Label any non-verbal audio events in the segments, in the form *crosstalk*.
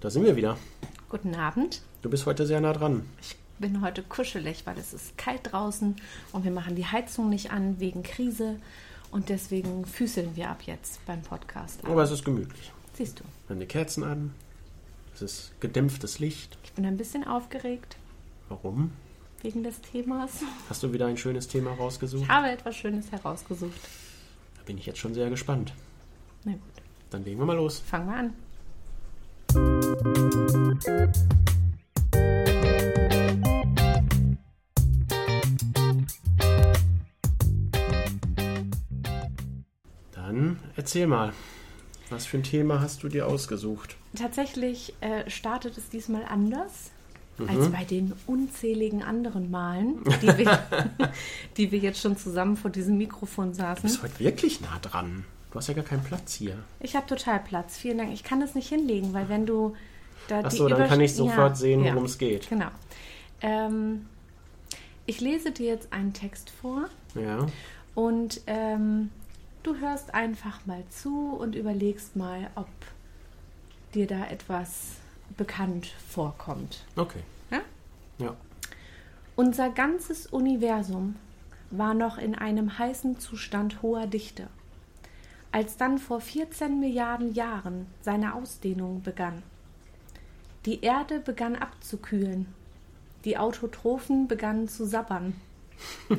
Da sind wir wieder. Guten Abend. Du bist heute sehr nah dran. Ich bin heute kuschelig, weil es ist kalt draußen und wir machen die Heizung nicht an wegen Krise und deswegen füßeln wir ab jetzt beim Podcast. Aber es ist gemütlich. Siehst du. Wir haben die Kerzen an. Es ist gedämpftes Licht. Ich bin ein bisschen aufgeregt Warum? wegen des Themas. Hast du wieder ein schönes Thema rausgesucht? Ich habe etwas Schönes herausgesucht. Da bin ich jetzt schon sehr gespannt. Na gut, Dann legen wir mal los. fangen wir an. Dann erzähl mal. Was für ein Thema hast du dir ausgesucht? Tatsächlich äh, startet es diesmal anders als bei den unzähligen anderen Malen, die wir, *laughs* *laughs* die wir jetzt schon zusammen vor diesem Mikrofon Du saßen. bist heute wirklich nah dran. Du hast ja gar keinen Platz hier. Ich habe total Platz. Vielen Dank. Ich kann das nicht hinlegen, weil wenn du da die Achso, dann Übersch- kann ich sofort Ja, sehen, ja, worum es geht. Genau. Ähm, ich lese dir jetzt einen Text vor Ja. und ähm, du hörst einfach mal zu und überlegst mal, ob dir da etwas bekannt vorkommt. Okay. Ja? Ja. Unser ganzes Universum war noch in einem heißen Zustand hoher Dichte, als dann vor 14 Milliarden Jahren seine Ausdehnung begann. Die Erde begann abzukühlen, die Autotrophen begannen zu sabbern. *laughs*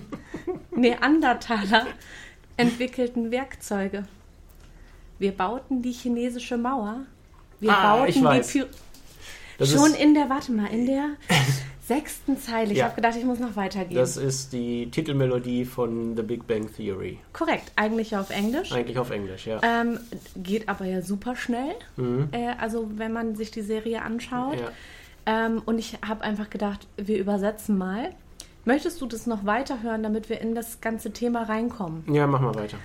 Neandertaler entwickelten Werkzeuge. Wir bauten die chinesische Mauer. Wir Ah, bauten die Py Das Schon in der, warte mal, in der *laughs* sechsten Zeile. Ich Ja. habe gedacht, ich muss noch weitergehen. das ist die Titelmelodie von The Big Bang Theory. Korrekt, eigentlich auf Englisch. Eigentlich auf Englisch, ja. Ähm, geht aber ja super schnell. Äh, also wenn man sich die Serie anschaut. Mhm. ja. Ähm, und ich habe einfach gedacht, wir übersetzen mal. Möchtest du das noch weiterhören, damit wir in das ganze Thema reinkommen? Ja, mach mal weiter.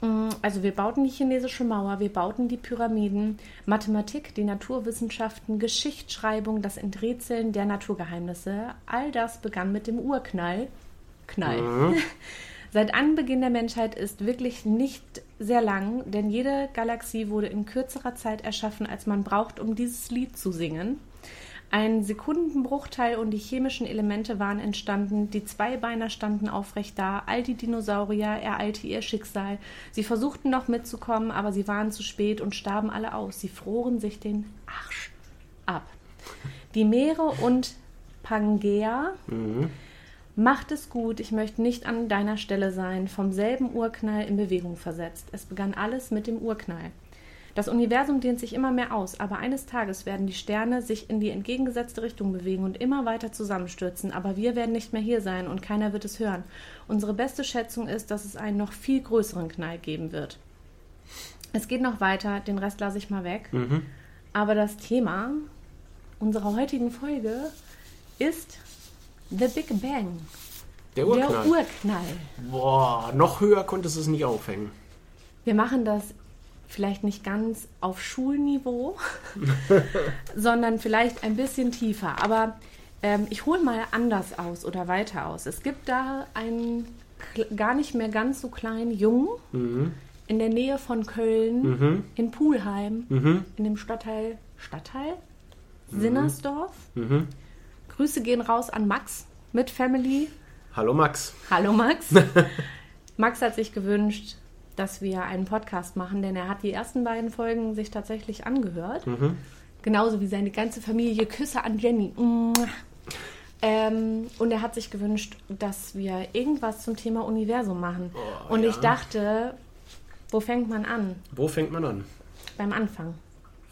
Mm, Also wir bauten die chinesische Mauer, wir bauten die Pyramiden, Mathematik, die Naturwissenschaften, Geschichtsschreibung, das Enträtseln der Naturgeheimnisse. All das begann mit dem Urknall. Knall. *laughs* Seit Anbeginn der Menschheit ist wirklich nicht sehr lang, denn jede Galaxie wurde in kürzerer Zeit erschaffen, als man braucht, um dieses Lied zu singen. Ein Sekundenbruchteil und die chemischen Elemente waren entstanden, die Zweibeiner standen aufrecht da, all die Dinosaurier ereilte ihr Schicksal. Sie versuchten noch mitzukommen, aber sie waren zu spät und starben alle aus. Sie froren sich den Arsch ab. Die Meere und Pangea Macht es gut, ich möchte nicht an deiner Stelle sein, vom selben Urknall in Bewegung versetzt. Es begann alles mit dem Urknall. Das Universum dehnt sich immer mehr aus, aber eines Tages werden die Sterne sich in die entgegengesetzte Richtung bewegen und immer weiter zusammenstürzen, aber wir werden nicht mehr hier sein und keiner wird es hören. Unsere beste Schätzung ist, dass es einen noch viel größeren Knall geben wird. Es geht noch weiter, den Rest lasse ich mal weg. Mhm. Aber das Thema unserer heutigen Folge ist The Big Bang. Der Urknall. Der Urknall. Boah, noch höher konntest du es nicht aufhängen. Wir machen das vielleicht nicht ganz auf Schulniveau, *laughs* sondern vielleicht ein bisschen tiefer. Aber ähm, ich hole mal anders aus oder weiter aus. Es gibt da einen gar nicht mehr ganz so kleinen Jungen in der Nähe von Köln, in Pulheim, in dem Stadtteil, Stadtteil? Sinnersdorf. Grüße gehen raus an Max mit Family. Hallo Max. Hallo Max. *laughs* Max hat sich gewünscht, dass wir einen Podcast machen, denn er hat die ersten beiden Folgen sich tatsächlich angehört. Genauso wie seine ganze Familie. Küsse an Jenny. Ähm, und er hat sich gewünscht, dass wir irgendwas zum Thema Universum machen. Oh, und ja. ich dachte, wo fängt man an? Wo fängt man an? Beim Anfang.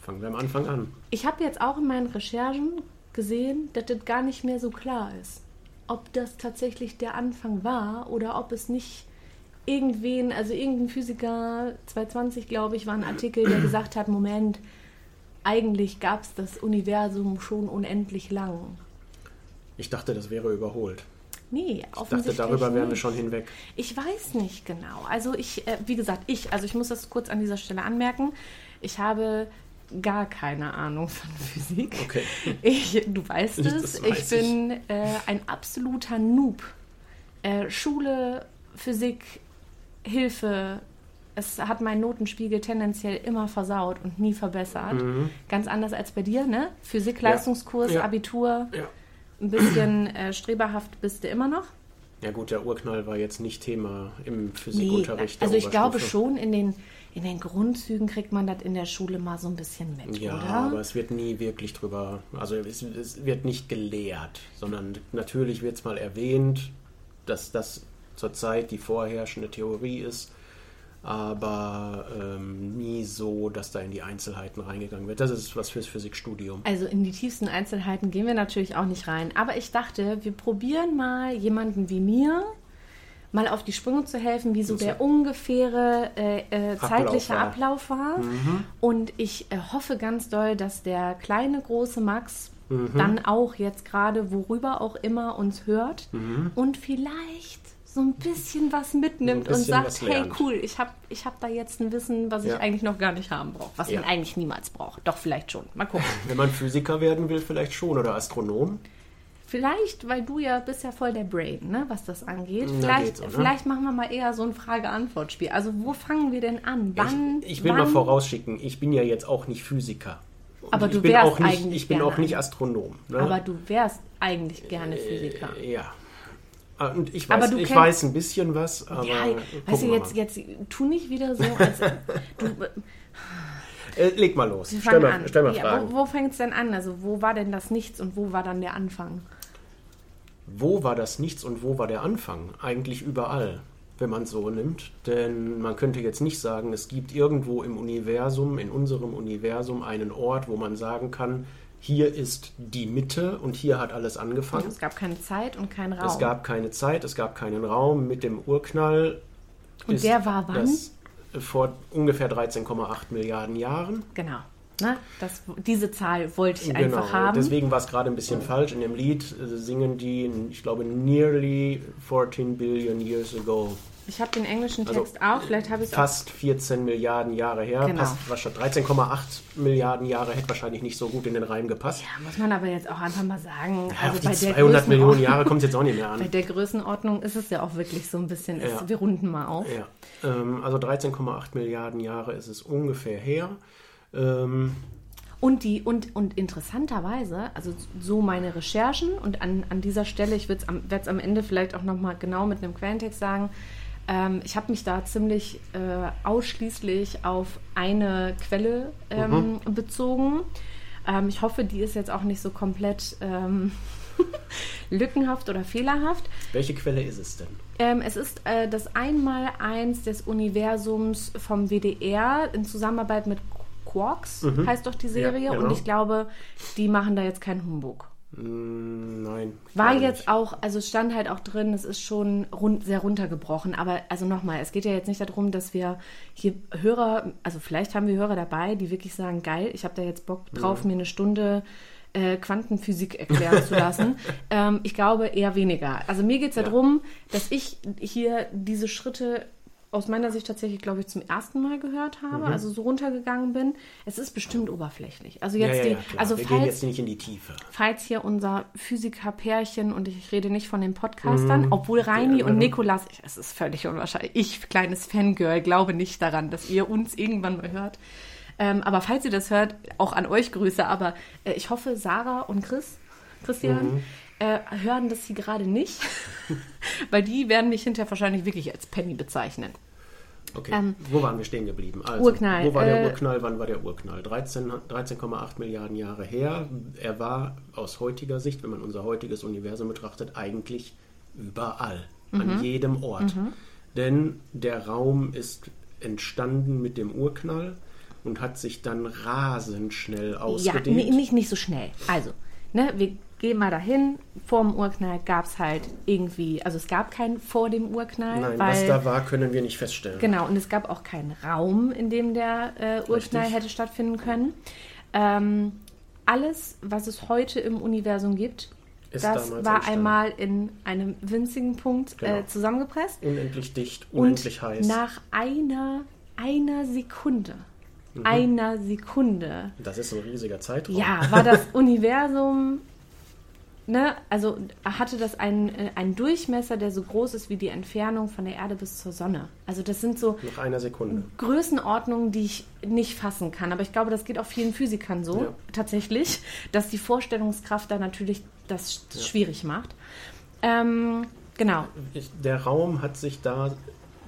Fangen wir am Anfang an. Ich habe jetzt auch in meinen Recherchen gesehen, dass das gar nicht mehr so klar ist. Ob das tatsächlich der Anfang war oder ob es nicht irgendwen, also irgendein Physiker, 220 glaube ich, war ein Artikel, der gesagt hat, Moment, eigentlich gab es das Universum schon unendlich lang. Ich dachte, das wäre überholt. Nee, Ich dachte, darüber wären wir schon hinweg. Ich weiß nicht genau. Also ich, äh, wie gesagt, ich, also ich muss das kurz an dieser Stelle anmerken. Ich habe gar keine Ahnung von Physik. Okay. *laughs* Ich, du weißt Das es, weiß ich bin äh, ein absoluter Noob. Äh, Schule, Physik, Hilfe, es hat meinen Notenspiegel tendenziell immer versaut und nie verbessert. Ganz anders als bei dir, ne? Physik-Leistungskurs, Mhm. Ja. Abitur, Ja. ein bisschen äh, streberhaft bist du immer noch. Ja gut, der Urknall war jetzt nicht Thema im Nee, Physikunterricht. der also ich glaube schon, in den, in den Grundzügen kriegt man das in der Schule mal so ein bisschen mit, Ja, oder? aber es wird nie wirklich drüber, also es, es wird nicht gelehrt, sondern natürlich wird es mal erwähnt, dass das zurzeit die vorherrschende Theorie ist, aber ähm, nie so, dass da in die Einzelheiten reingegangen wird. Das ist was fürs Physikstudium. Also in die tiefsten Einzelheiten gehen wir natürlich auch nicht rein. Aber ich dachte, wir probieren mal jemanden wie mir mal auf die Sprünge zu helfen, wie so Das der ungefähre äh, äh, zeitliche war. Ablauf war. Und ich äh, hoffe ganz doll, dass der kleine, große Max dann auch jetzt gerade, worüber auch immer, uns hört und vielleicht so ein bisschen was mitnimmt bisschen und sagt, hey cool, ich habe ich hab da jetzt ein Wissen, was ich Ja. eigentlich noch gar nicht haben brauche, was Ja. man eigentlich niemals braucht. Doch, vielleicht schon. Mal gucken. *laughs* Wenn man Physiker werden will, vielleicht schon oder Astronom. Vielleicht, weil du ja bist ja voll der Brain, ne, was das angeht. Vielleicht, so, ne? vielleicht machen wir mal eher so ein Frage-Antwort-Spiel. Also wo fangen wir denn an? Wann? ich, ich will wann? mal vorausschicken, ich bin ja jetzt auch nicht Physiker. Und Aber ich du bin wärst auch nicht, eigentlich Ich bin gerne auch nicht Astronom. Ne? Aber du wärst eigentlich gerne Physiker. Ja. Ah, Und ich Aber weiß, ich weiß ein bisschen was, aber ja, weißt du, jetzt, mal. jetzt tu nicht wieder so, *laughs* als du, Äh, leg mal los. Stell mal, an. stell mal ja, Fragen. wo wo fängt es denn an? Also wo war denn das Nichts und wo war dann der Anfang? Wo war das Nichts und wo war der Anfang? Eigentlich überall, wenn man es so nimmt. Denn man könnte jetzt nicht sagen, es gibt irgendwo im Universum, in unserem Universum, einen Ort, wo man sagen kann, hier ist die Mitte und hier hat alles angefangen. Es gab keine Zeit und keinen Raum. Es gab keine Zeit, es gab keinen Raum. Mit dem Urknall. Und der war wann? Das vor ungefähr 13,8 Milliarden Jahren. genau. Ne? Das, diese Zahl wollte ich Genau, einfach haben. deswegen war es gerade ein bisschen falsch. In dem Lied äh, singen die, ich glaube, nearly 14 billion years ago. Ich habe den englischen Also, Text auch, vielleicht habe ich Fast 14 Milliarden Jahre her. Genau. Passt wahrscheinlich 13,8 Milliarden Jahre hätte wahrscheinlich nicht so gut in den Reim gepasst. Ja, muss man aber jetzt auch einfach mal sagen. Ja, also auf die bei der 200 Millionen Jahre kommt es jetzt auch nicht mehr *laughs* Bei an. der Größenordnung ist es ja auch wirklich so ein bisschen, Ja. wir runden mal auf. Ja, ähm, also 13,8 Milliarden Jahre ist es ungefähr her. Ähm, Und die, und, und interessanterweise, also so meine Recherchen und an, an dieser Stelle, ich werde es am Ende vielleicht auch nochmal genau mit einem Quellentext sagen, ähm, ich habe mich da ziemlich äh, ausschließlich auf eine Quelle ähm, bezogen. Ähm, ich hoffe, die ist jetzt auch nicht so komplett ähm, *laughs* lückenhaft oder fehlerhaft. welche Quelle ist es denn? Ähm, es ist äh, das Einmaleins des Universums vom WDR in Zusammenarbeit mit Quarks, heißt doch die Serie. Mhm. Ja, genau. Und ich glaube, die machen da jetzt keinen Humbug. Hm, nein. War jetzt nicht. auch, also es stand halt auch drin, es ist schon rund, sehr runtergebrochen. Aber also nochmal, es geht ja jetzt nicht darum, dass wir hier Hörer, also vielleicht haben wir Hörer dabei, die wirklich sagen, geil, ich habe da jetzt Bock drauf, mir eine Stunde äh, Quantenphysik erklären zu lassen. *laughs* ähm, ich glaube eher weniger. Also mir geht es ja Ja. darum, dass ich hier diese Schritte aus meiner Sicht tatsächlich, glaube ich, zum ersten Mal gehört habe, also so runtergegangen bin. Es ist bestimmt oberflächlich. Also Mhm. Ja, jetzt ja, die, ja, klar. also Wir falls, gehen jetzt nicht in die Tiefe. falls hier unser Physiker-Pärchen, und ich rede nicht von den Podcastern, obwohl Reini und Nikolas, es ist völlig unwahrscheinlich, ich, kleines Fangirl, glaube nicht daran, dass ihr uns irgendwann mal hört. Ähm, aber falls ihr das hört, auch an euch Grüße, aber äh, ich hoffe, Sarah und Chris, Christian, äh, hören das hier gerade nicht, *laughs* weil die werden mich hinterher wahrscheinlich wirklich als Penny bezeichnen. Okay, Ähm, wo waren wir stehen geblieben? Also, Urknall, Wo war der äh, Urknall? Wann war der Urknall? 13 13,8 Milliarden Jahre her. Er war aus heutiger Sicht, wenn man unser heutiges Universum betrachtet, eigentlich überall, Mhm. an jedem Ort. Denn der Raum ist entstanden mit dem Urknall und hat sich dann rasend schnell Ja, ausgedehnt. nee, nicht, nicht so schnell. Also, ne, wir gehen mal dahin. Vor dem Urknall gab es halt irgendwie, also es gab keinen vor dem Urknall, Nein, weil was da war, können wir nicht feststellen. Genau, und es gab auch keinen Raum, in dem der äh, Urknall Richtig. hätte stattfinden können. Ähm, alles, was es heute im Universum gibt, Ist das war entstanden. einmal in einem winzigen Punkt Genau. äh, zusammengepresst. Unendlich dicht, Und unendlich heiß. nach einer, einer Sekunde, Mhm. einer Sekunde, Das ist ein riesiger Zeitraum. ja, war das *laughs* Universum ne, also hatte das einen, äh, einen Durchmesser, der so groß ist wie die Entfernung von der Erde bis zur Sonne. Also das sind so Nach einer Sekunde. Größenordnungen, die ich nicht fassen kann. Aber ich glaube, das geht auch vielen Physikern so, Ja. tatsächlich, dass die Vorstellungskraft da natürlich das schwierig macht. Ähm, genau. Der Raum hat sich da,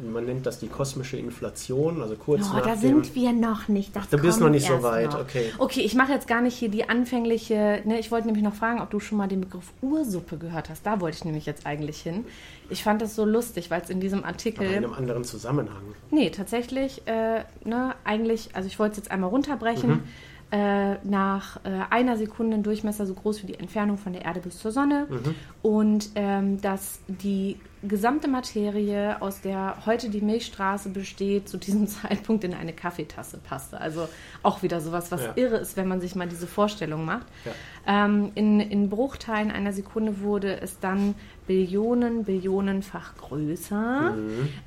man nennt das die kosmische Inflation, also kurz Oh, nach da dem... sind wir noch nicht. Ach, du bist noch nicht so weit, noch. okay. Okay, ich mache jetzt gar nicht hier die anfängliche. Ne, ich wollte nämlich noch fragen, ob du schon mal den Begriff Ursuppe gehört hast. Da wollte ich nämlich jetzt eigentlich hin. Ich fand das so lustig, weil es in diesem Artikel. aber in einem anderen Zusammenhang. Nee, tatsächlich, äh, ne, eigentlich, also ich wollte es jetzt einmal runterbrechen. Äh, nach äh, einer Sekunde ein Durchmesser so groß wie die Entfernung von der Erde bis zur Sonne. Und ähm, dass die gesamte Materie, aus der heute die Milchstraße besteht, zu diesem *laughs* Zeitpunkt in eine Kaffeetasse passte. Also auch wieder sowas, was Ja. irre ist, wenn man sich mal diese Vorstellung macht. Ja. Ähm, in, in Bruchteilen einer Sekunde wurde es dann Billionen, Billionenfach größer.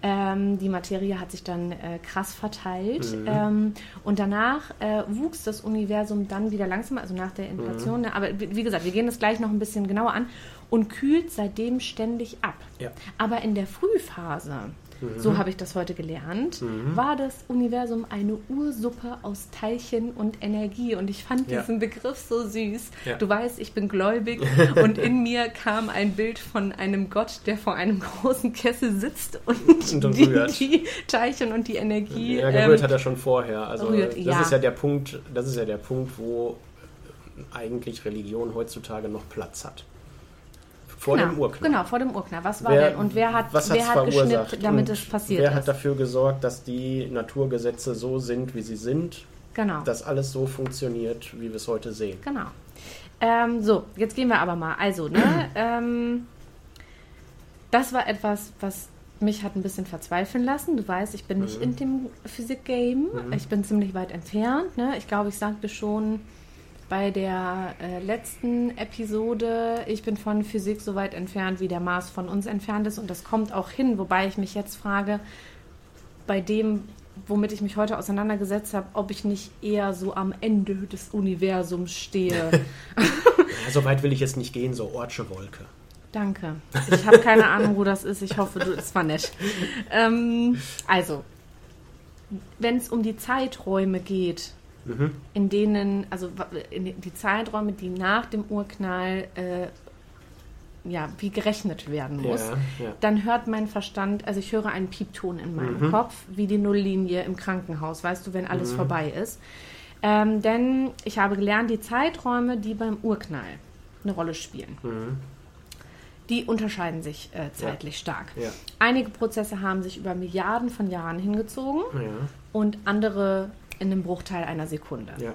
Ähm, die Materie hat sich dann äh, krass verteilt. Ähm, und danach äh, wuchs das Universum dann wieder langsam, also nach der Inflation. Ne? Aber wie gesagt, wir gehen das gleich noch ein bisschen genauer an und kühlt seitdem ständig ab. Ja. Aber in der Frühphase, so habe ich das heute gelernt, war das Universum eine Ursuppe aus Teilchen und Energie. Und ich fand Ja. diesen Begriff so süß. Ja. Du weißt, ich bin gläubig *laughs* und in mir kam ein Bild von einem Gott, der vor einem großen Kessel sitzt und, Und die, die Teilchen und die Energie. Ja, gerührt ähm, hat er schon vorher. Also rührt, das ist ja der Punkt, das ist ja der Punkt, wo eigentlich Religion heutzutage noch Platz hat. Vor genau, dem Urknall. Genau, vor dem Urknall. Was war Wer- denn und wer hat, wer hat geschnippt, damit es passiert Wer ist? hat dafür gesorgt, dass die Naturgesetze so sind, wie sie sind, genau. dass alles so funktioniert, wie wir es heute sehen? Genau. Ähm, so, jetzt gehen wir aber mal. Also, ne, *clears throat* ähm, das war etwas, was mich hat ein bisschen verzweifeln lassen. Du weißt, ich bin nicht Mhm. in dem Physik-Game. Ich bin ziemlich weit entfernt. Ne? Ich glaube, ich sagte schon bei der äh, letzten Episode, ich bin von Physik so weit entfernt, wie der Mars von uns entfernt ist. Und das kommt auch hin, wobei ich mich jetzt frage, bei dem, womit ich mich heute auseinandergesetzt habe, ob ich nicht eher so am Ende des Universums stehe. *laughs* Ja, so weit will ich jetzt nicht gehen, so Ortsche Wolke. Danke. Ich habe keine Ahnung, wo das ist. Ich hoffe, du, es war nett. Ähm, also, wenn es um die Zeiträume geht, Mhm. in denen, also in die Zeiträume, die nach dem Urknall, äh, ja, wie gerechnet werden muss, Ja, ja. dann hört mein Verstand, also ich höre einen Piepton in meinem Mhm. Kopf, wie die Nulllinie im Krankenhaus, weißt du, wenn alles vorbei ist. Ähm, denn ich habe gelernt, die Zeiträume, die beim Urknall eine Rolle spielen, Mhm. die unterscheiden sich äh, zeitlich stark. Ja. Einige Prozesse haben sich über Milliarden von Jahren hingezogen und andere in einem Bruchteil einer Sekunde. ja.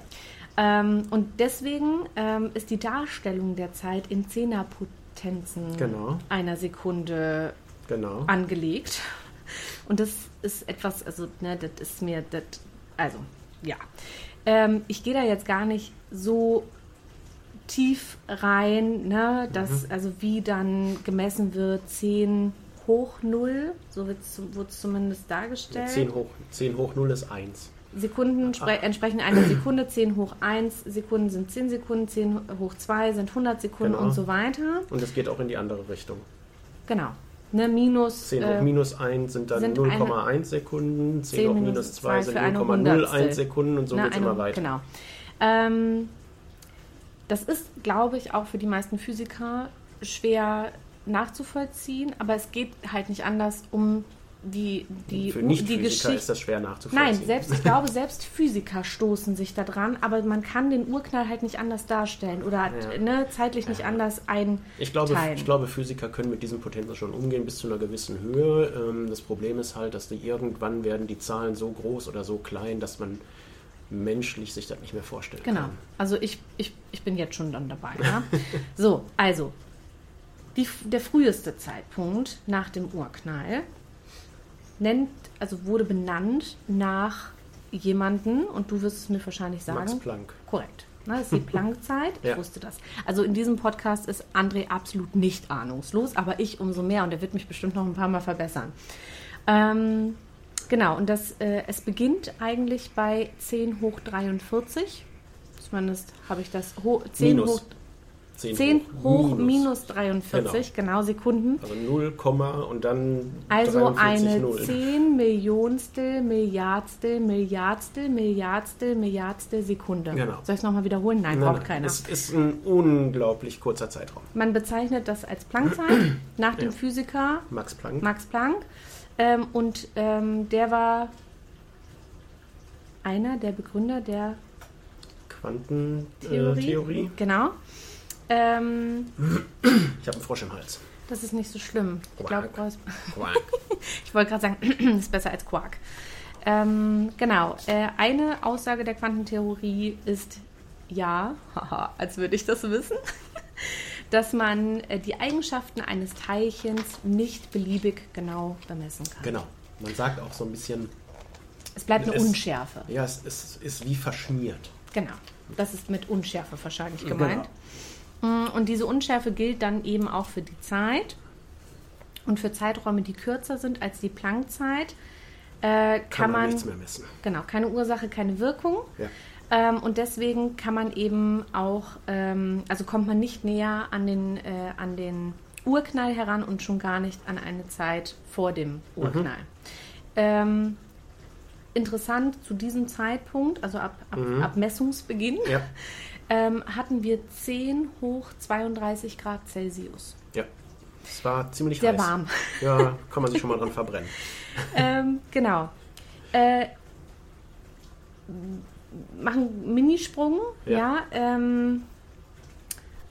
Ähm, und deswegen ähm, ist die Darstellung der Zeit in Zehnerpotenzen Genau. einer Sekunde genau. angelegt. Und das ist etwas, also, ne, das ist mir, das, also, ja. Ähm, ich gehe da jetzt gar nicht so tief rein, ne, dass, Mhm. also wie dann gemessen wird, 10 hoch 0, so wird es zumindest dargestellt. 10 hoch, 10 hoch 0 ist 1. Sekunden spre- entsprechen einer Sekunde, 10 hoch 1 Sekunden sind 10 Sekunden, 10 hoch 2 sind 100 Sekunden Genau. und so weiter. Und es geht auch in die andere Richtung. Genau. Ne, minus 10 äh, hoch minus 1 sind dann sind 0,1 Sekunden, 10 10 hoch minus minus 2 zwei sind für eine 0,01 Hundertstel. Sekunden und so geht es immer weiter. Genau. Ähm, das ist, glaube ich, auch für die meisten Physiker schwer nachzuvollziehen, aber es geht halt nicht anders um die, die, Für die Nicht-Physiker Geschichte. ist das schwer nachzuvollziehen. Nein, selbst, ich glaube, selbst Physiker stoßen sich da dran, aber man kann den Urknall halt nicht anders darstellen oder Ja. ne, zeitlich nicht anders ein. Ich glaube, ich glaube, Physiker können mit diesen Potenzen schon umgehen bis zu einer gewissen Höhe. Ähm, Das Problem ist halt, dass die irgendwann werden die Zahlen so groß oder so klein, dass man menschlich sich das nicht mehr vorstellen Genau. kann. Also ich, ich, ich bin jetzt schon dann dabei. Ja? so, also die, der früheste Zeitpunkt nach dem Urknall nennt, also wurde benannt nach jemanden und du wirst es mir wahrscheinlich sagen. Max Planck. Korrekt. Na, das ist die *laughs* Planckzeit. Ich Ja. wusste das. Also in diesem Podcast ist André absolut nicht ahnungslos, aber ich umso mehr und er wird mich bestimmt noch ein paar Mal verbessern. Ähm, genau, und das, äh, es beginnt eigentlich bei 10 hoch 43. Zumindest habe ich das ho 10 Minus. hoch 10, 10 hoch minus, 43, genau. Sekunden. Also 0, und dann Also 43 eine Null. 10 Millionstel, Milliardstel, Milliardstel, Milliardstel, Milliardstel Sekunde. Genau. Soll ich es nochmal wiederholen? Nein, Nein, braucht nein, keiner. Es ist ein unglaublich kurzer Zeitraum. Man bezeichnet das als Planckzeit *clears throat* nach dem Ja. Physiker Max Planck. Max Planck. Ähm, und ähm, der war einer der Begründer der Quantentheorie. Theorie. Äh. Genau. Ähm, Ich habe einen Frosch im Hals. das ist nicht so schlimm. Ich glaube, Quark. *laughs* Ich wollte gerade sagen, *clears throat* ist besser als Quark. Ähm, genau. Äh, eine Aussage der Quantentheorie ist ja, *laughs* haha, als würde ich das wissen, *laughs* dass man äh, die Eigenschaften eines Teilchens nicht beliebig genau bemessen kann. genau. Man sagt auch so ein bisschen, Es bleibt eine Es- Unschärfe. ja, es, es ist wie verschmiert. Genau. Das ist mit Unschärfe wahrscheinlich Genau. gemeint. Mm, Und diese Unschärfe gilt dann eben auch für die Zeit und für Zeiträume, die kürzer sind als die Planckzeit. Äh, kann, Kann man man nichts mehr messen. genau keine Ursache, keine Wirkung. Ja. Ähm, und deswegen kann man eben auch, ähm, also kommt man nicht näher an den, äh, an den Urknall heran und schon gar nicht an eine Zeit vor dem Urknall. Ähm, interessant, zu diesem Zeitpunkt, also ab, ab, ab Messungsbeginn, Ja. *laughs* ähm, hatten wir 10 hoch 32 Grad Celsius. Ja. Es war ziemlich Sehr heiß. warm. Ja, kann man sich schon mal dran verbrennen. *laughs* ähm, genau. Äh, machen einen Minisprung, ja. Ja. ähm,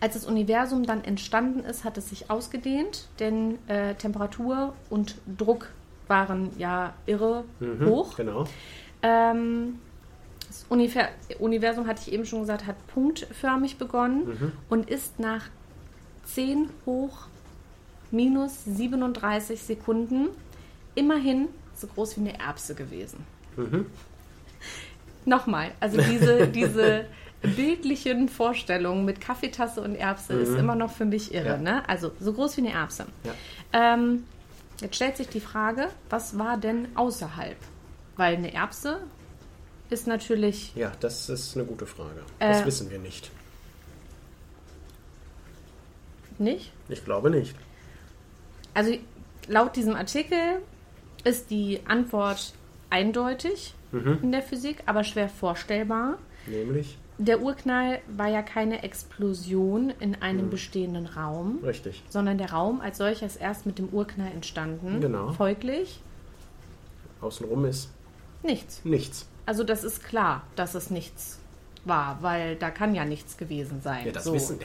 als das Universum dann entstanden ist, hat es sich ausgedehnt, denn äh, Temperatur und Druck waren ja irre Mhm, hoch. Genau. Ähm, das Univer Universum, hatte ich eben schon gesagt, hat punktförmig begonnen Mhm. und ist nach 10 hoch minus 37 Sekunden immerhin so groß wie eine Erbse gewesen. Mhm. Nochmal, also diese, *laughs* diese bildlichen Vorstellungen mit Kaffeetasse und Erbse ist immer noch für mich irre. Ja. Ne? Also so groß wie eine Erbse. Ja. Ähm, jetzt stellt sich die Frage, was war denn außerhalb? Weil eine Erbse ist natürlich Ja, das ist eine gute Frage. Das Äh. wissen wir nicht. nicht. Ich glaube nicht. Also laut diesem Artikel ist die Antwort eindeutig Mhm. in der Physik, aber schwer vorstellbar. Nämlich, Der Urknall war ja keine Explosion in Mhm. einem bestehenden Raum, richtig. sondern der Raum als solcher ist erst mit dem Urknall entstanden. Genau. Folglich Außenrum ist nichts. nichts. Also das ist klar, dass es nichts war, weil da kann ja nichts gewesen sein. Ja, das so. wissen.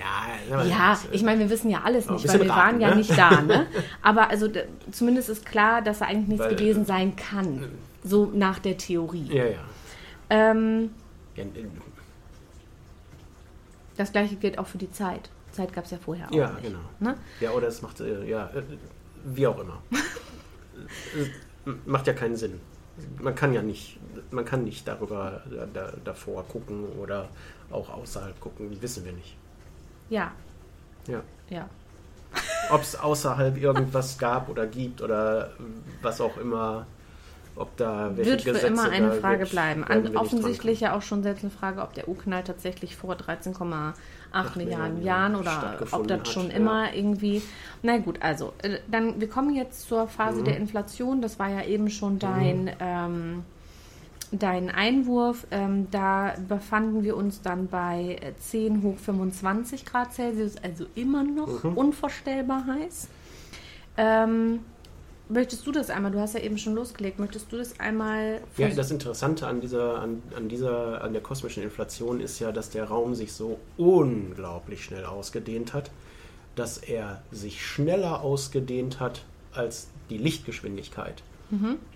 Ja, Ja, äh, ich meine, wir wissen ja alles nicht, weil wir raten, waren ja ne? nicht da, ne? *laughs* Aber also zumindest ist klar, dass da eigentlich nichts Weil, gewesen sein kann. So nach der Theorie. Ja, ja. Ähm, Ja, äh, das gleiche gilt auch für die Zeit. Zeit gab es ja vorher auch ja nicht. genau. Ne? Ja, oder es macht, äh, ja, äh, wie auch immer. *laughs* Äh, macht ja keinen Sinn. Man kann ja nicht, man kann nicht darüber, da, da, davor gucken oder auch außerhalb gucken, wissen wir nicht. Ja, Ja. ja. *laughs* Ob es außerhalb irgendwas gab oder gibt oder was auch immer, ob da welche Wird für Gesetze immer eine Frage wird, bleiben. An, offensichtlich ja auch schon selbst eine Frage, ob der Urknall tatsächlich vor 13,8 Milliarden Milliarden Jahren oder ob das hat, schon ja. immer irgendwie. Na gut, also äh, dann wir kommen jetzt zur Phase Mhm. der Inflation. Das war ja eben schon dein ähm, dein Einwurf. Ähm, da befanden wir uns dann bei äh, 10 hoch 25 Grad Celsius, also immer noch Mhm. unvorstellbar heiß. Ähm, möchtest du das einmal? Du hast ja eben schon losgelegt. Möchtest du das einmal? Ja, das Interessante an dieser, an, an dieser, an der kosmischen Inflation ist ja, dass der Raum sich so unglaublich schnell ausgedehnt hat, dass er sich schneller ausgedehnt hat als die Lichtgeschwindigkeit.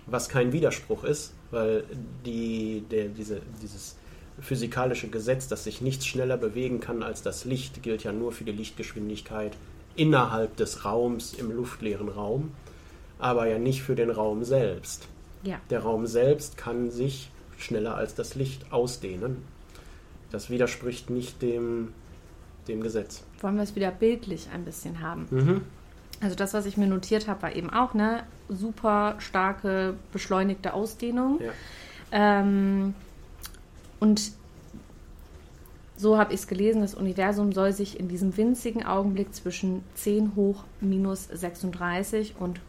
Was kein Widerspruch ist, weil die, der, diese, dieses physikalische Gesetz, dass sich nichts schneller bewegen kann als das Licht, gilt ja nur für die Lichtgeschwindigkeit innerhalb des Raums im luftleeren Raum, aber ja nicht für den Raum selbst. ja. Der Raum selbst kann sich schneller als das Licht ausdehnen. Das widerspricht nicht dem, dem Gesetz. Wollen wir es wieder bildlich ein bisschen haben? Mhm. Also das, was ich mir notiert habe, war eben auch eine super starke beschleunigte Ausdehnung. Ja. Ähm, und so habe ich es gelesen, das Universum soll sich in diesem winzigen Augenblick zwischen 10 hoch minus 36 und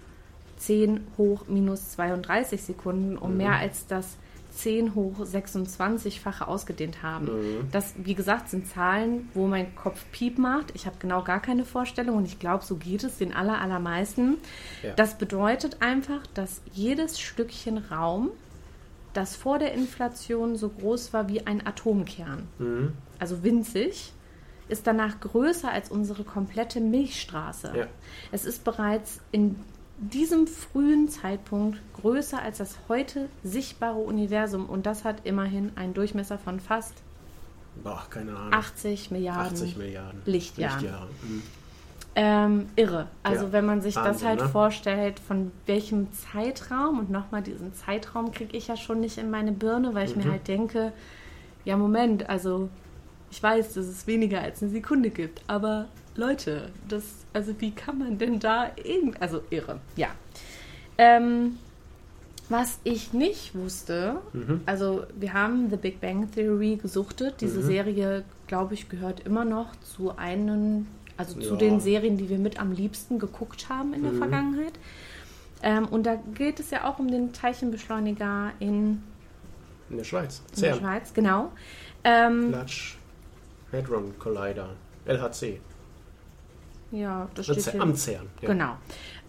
10 hoch minus 32 Sekunden um Mhm. mehr als das 10 hoch 26-fache ausgedehnt haben. Mhm. Das, wie gesagt, sind Zahlen, wo mein Kopf Piep macht. Ich habe genau gar keine Vorstellung und ich glaube, so geht es den aller, allermeisten. Ja. Das bedeutet einfach, dass jedes Stückchen Raum, das vor der Inflation so groß war wie ein Atomkern, Mhm. also winzig, ist danach größer als unsere komplette Milchstraße. Ja. Es ist bereits in diesem frühen Zeitpunkt größer als das heute sichtbare Universum und das hat immerhin einen Durchmesser von fast Boah, keine Ahnung. 80 Milliarden 80 Milliarden. Lichtjahren. Lichtjahre. Mhm. Ähm, irre. Also Ja, wenn man sich das Wahnsinn, halt ne? vorstellt, von welchem Zeitraum und nochmal diesen Zeitraum kriege ich ja schon nicht in meine Birne, weil ich Mhm. mir halt denke, ja Moment, also ich weiß, dass es weniger als eine Sekunde gibt, aber Leute, das, also wie kann man denn da irgend, also irre, ja. Ähm, was ich nicht wusste, Mhm. also wir haben The Big Bang Theory gesuchtet. Diese Mhm. Serie, glaube ich, gehört immer noch zu einen, also zu Ja. den Serien, die wir mit am liebsten geguckt haben in der Mhm. Vergangenheit. Ähm, und da geht es ja auch um den Teilchenbeschleuniger in, In der Schweiz. in der CERN. Schweiz, genau. Ähm, Large Hadron Collider. LHC. Ja, das steht hier. Am CERN. Ja. Genau.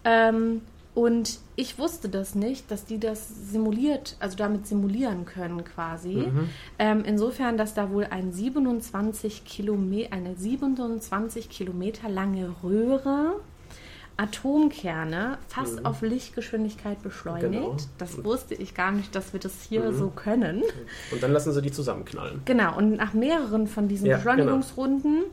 Ähm, und ich wusste das nicht, dass die das simuliert, also damit simulieren können quasi. Mhm. Ähm, insofern, dass da wohl ein 27 Kilometer, eine 27 Kilometer lange Röhre Atomkerne fast Mhm. auf Lichtgeschwindigkeit beschleunigt. Genau. Das wusste ich gar nicht, dass wir das hier Mhm. so können. Und dann lassen sie die zusammenknallen. Genau, und nach mehreren von diesen Ja, Beschleunigungsrunden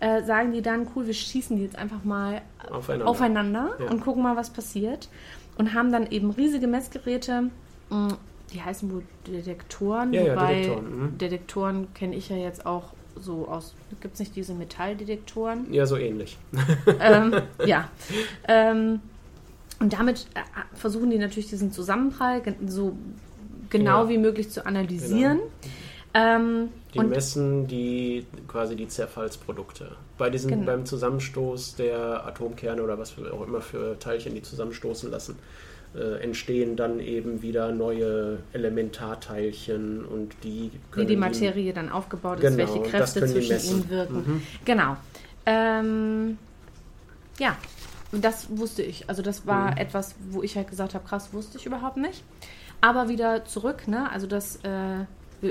äh, sagen die dann, cool, wir schießen die jetzt einfach mal Aufeinander. aufeinander Ja. und gucken mal, was passiert. Und haben dann eben riesige Messgeräte, mh, die heißen wohl Detektoren, Ja, ja, wobei Detektoren, mhm. Detektoren kenne ich ja jetzt auch so aus, gibt es nicht diese Metalldetektoren? Ja, so ähnlich. *laughs* ähm, *laughs* ja. Ähm, und damit äh, versuchen die natürlich diesen Zusammenprall so genau Ja. wie möglich zu analysieren. Ähm, Die und messen die quasi die Zerfallsprodukte. Bei diesem, Genau. beim Zusammenstoß der Atomkerne oder was auch immer für Teilchen, die zusammenstoßen lassen, äh, entstehen dann eben wieder neue Elementarteilchen und die wie können die ihnen- Materie dann aufgebaut ist, Genau, welche das Kräfte die zwischen ihnen wirken. Mhm. Genau. Ähm, ja, das wusste ich. Also das war Mhm. etwas, wo ich halt gesagt habe, krass, wusste ich überhaupt nicht. Aber wieder zurück, ne? Also das, äh,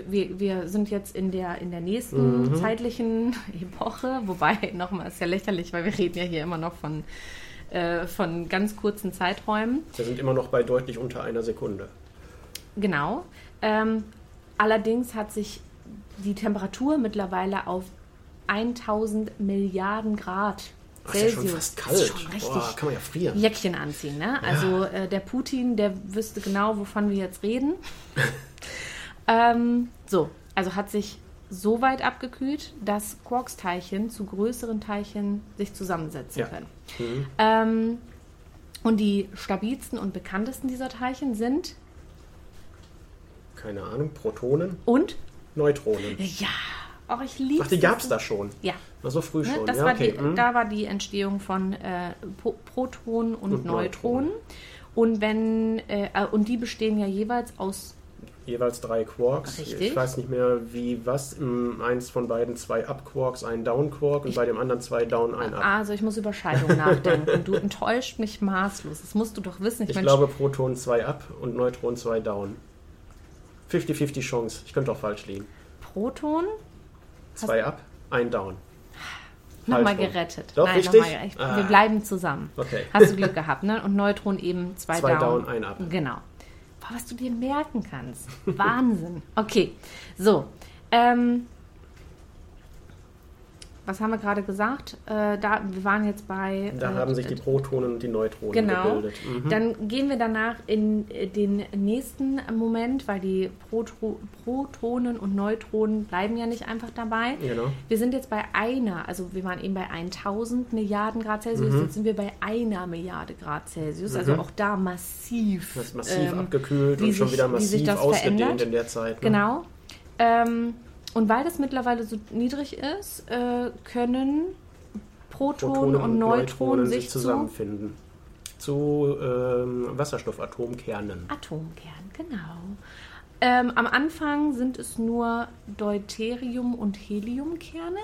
wir- wir, sind jetzt in der, in der nächsten Mhm. zeitlichen *laughs* Epoche, wobei *laughs* nochmal ist ja lächerlich, weil wir reden ja hier immer noch von, äh, von ganz kurzen Zeiträumen. Wir sind immer noch bei deutlich unter einer Sekunde. Genau. Ähm, allerdings hat sich die Temperatur mittlerweile auf 1000 Milliarden Grad Ach, ist ja Celsius. schon fast Das kalt. ist schon richtig Boah, kann man ja frieren. Jäckchen anziehen. Ne? Also äh, der Putin, der wüsste genau, wovon wir jetzt reden. *laughs* ähm, so, also hat sich so weit abgekühlt, dass Quarksteilchen zu größeren Teilchen sich zusammensetzen Ja. können. Mhm. Ähm, und die stabilsten und bekanntesten dieser Teilchen sind Keine Ahnung, Protonen, und Neutronen. ja, auch ich liebe Ach, die gab es da schon. Ja, Na, so früh ne, schon. das ja, war okay. die, mhm. da war die Entstehung von äh, Protonen und, Und Neutronen. Und wenn äh, äh, und die bestehen ja jeweils aus Jeweils drei Quarks. Richtig. Ich weiß nicht mehr, wie was. Im eins von beiden zwei Up-Quarks, ein Down-Quark und bei dem anderen zwei Down, ein Up. Also ich muss über Scheidung nachdenken. Du enttäuscht mich maßlos. Das musst du doch wissen. Ich, Ich glaube, Proton zwei Up und Neutron zwei Down. 50-50 Chance. Ich könnte auch falsch liegen. Proton Zwei Up, ein Down. nochmal gerettet. Doch, Nein, richtig? nochmal gerettet. Ah. Wir bleiben zusammen. Okay. Hast du Glück gehabt, ne? Und Neutron eben zwei, Zwei Down. Down, ein Up. Genau. Was du dir merken kannst. Wahnsinn. Okay, so. Ähm, was haben wir gerade gesagt? Äh, da, wir waren jetzt bei. Da äh, haben sich die Protonen und die Neutronen Genau. gebildet. Mhm. Dann gehen wir danach in äh, den nächsten Moment, weil die Proto Protonen und Neutronen bleiben ja nicht einfach dabei. Genau. Wir sind jetzt bei einer, also wir waren eben bei 1000 Milliarden Grad Celsius, Mhm. jetzt sind wir bei einer Milliarde Grad Celsius. Also Mhm. auch da massiv. Das ist massiv ähm, abgekühlt und schon sich- wieder wie sich massiv ausgedehnt verändert. in der Zeit. Ne? Genau. Ähm, und weil das mittlerweile so niedrig ist, äh, können Protonen, und Neutronen sich zu zusammenfinden. Zu ähm, Wasserstoffatomkernen. Atomkern, genau. Ähm, am Anfang sind es nur Deuterium- und Heliumkerne.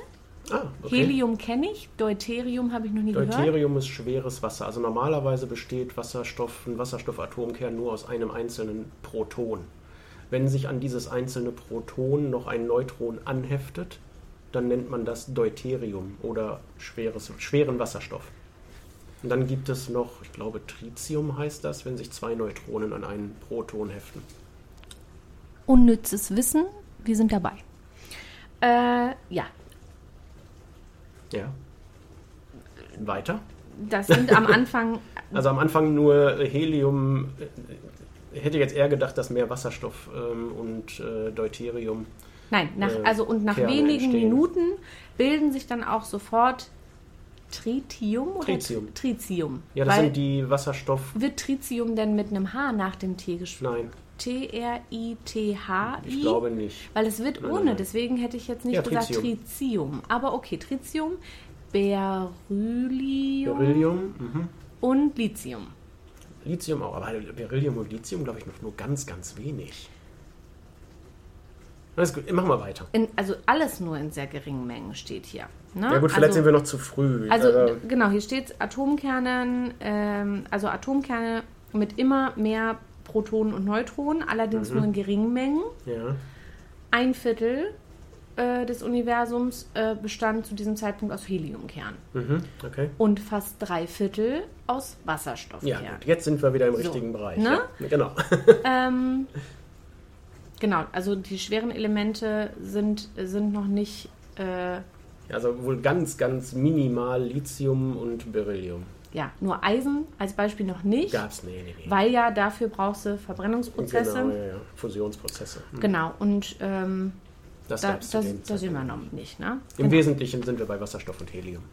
Ah, okay. Helium kenne ich, Deuterium habe ich noch nie gehört. Deuterium ist schweres Wasser. Also normalerweise besteht Wasserstoff, ein Wasserstoffatomkern nur aus einem einzelnen Proton. Wenn sich an dieses einzelne Proton noch ein Neutron anheftet, dann nennt man das Deuterium oder schweres, schweren Wasserstoff. Und dann gibt es noch, ich glaube, Tritium heißt das, wenn sich zwei Neutronen an einen Proton heften. Unnützes Wissen, wir sind dabei. Äh, ja, Ja. Weiter. das sind am *laughs* Anfang, Also am Anfang nur Helium. Ich hätte jetzt eher gedacht, dass mehr Wasserstoff ähm, und äh, Deuterium. nein, nach, Äh, also und nach Kerne wenigen entstehen. Minuten bilden sich dann auch sofort Tritium oder Tritium. Tritium. Ja, das Weil, sind die Wasserstoff. wird Tritium denn mit einem H nach dem T geschrieben? Nein, T-R-I-T-H-I? ich glaube nicht. Weil es wird Nein, ohne, nein, deswegen hätte ich jetzt nicht Ja, gesagt Tritium. Tritium. Aber okay, Tritium, Beryllium Beryllium, mhm. und Lithium. Lithium auch. Aber Beryllium und Lithium, glaube ich, noch nur ganz, ganz wenig. Alles gut, machen wir weiter. In, also alles nur in sehr geringen Mengen steht hier. Ne? Ja gut, vielleicht also, sind wir noch zu früh. Also Äh, genau, hier steht Atomkernen, ähm, also Atomkerne mit immer mehr Protonen und Neutronen, Mhm. allerdings nur in geringen Mengen. ja. Ein Viertel äh, des Universums äh, bestand zu diesem Zeitpunkt aus Heliumkernen Mhm. Okay. und fast drei Viertel aus Ja, Wasserstoffkernen. gut, jetzt sind wir wieder im So, richtigen Bereich. ne? Ja, genau. *laughs* Ähm, genau, also die schweren Elemente sind, sind noch nicht. Äh, Also wohl ganz, ganz minimal Lithium und Beryllium. ja, nur Eisen als Beispiel noch nicht, Gab's? Nee, nee, nee. weil ja dafür brauchst du Verbrennungsprozesse. Genau, ja, ja. Fusionsprozesse. Hm. Genau, und ähm, Das da, das, da sind wir noch nicht. Ne? Im Wesentlichen sind wir bei Wasserstoff und Helium.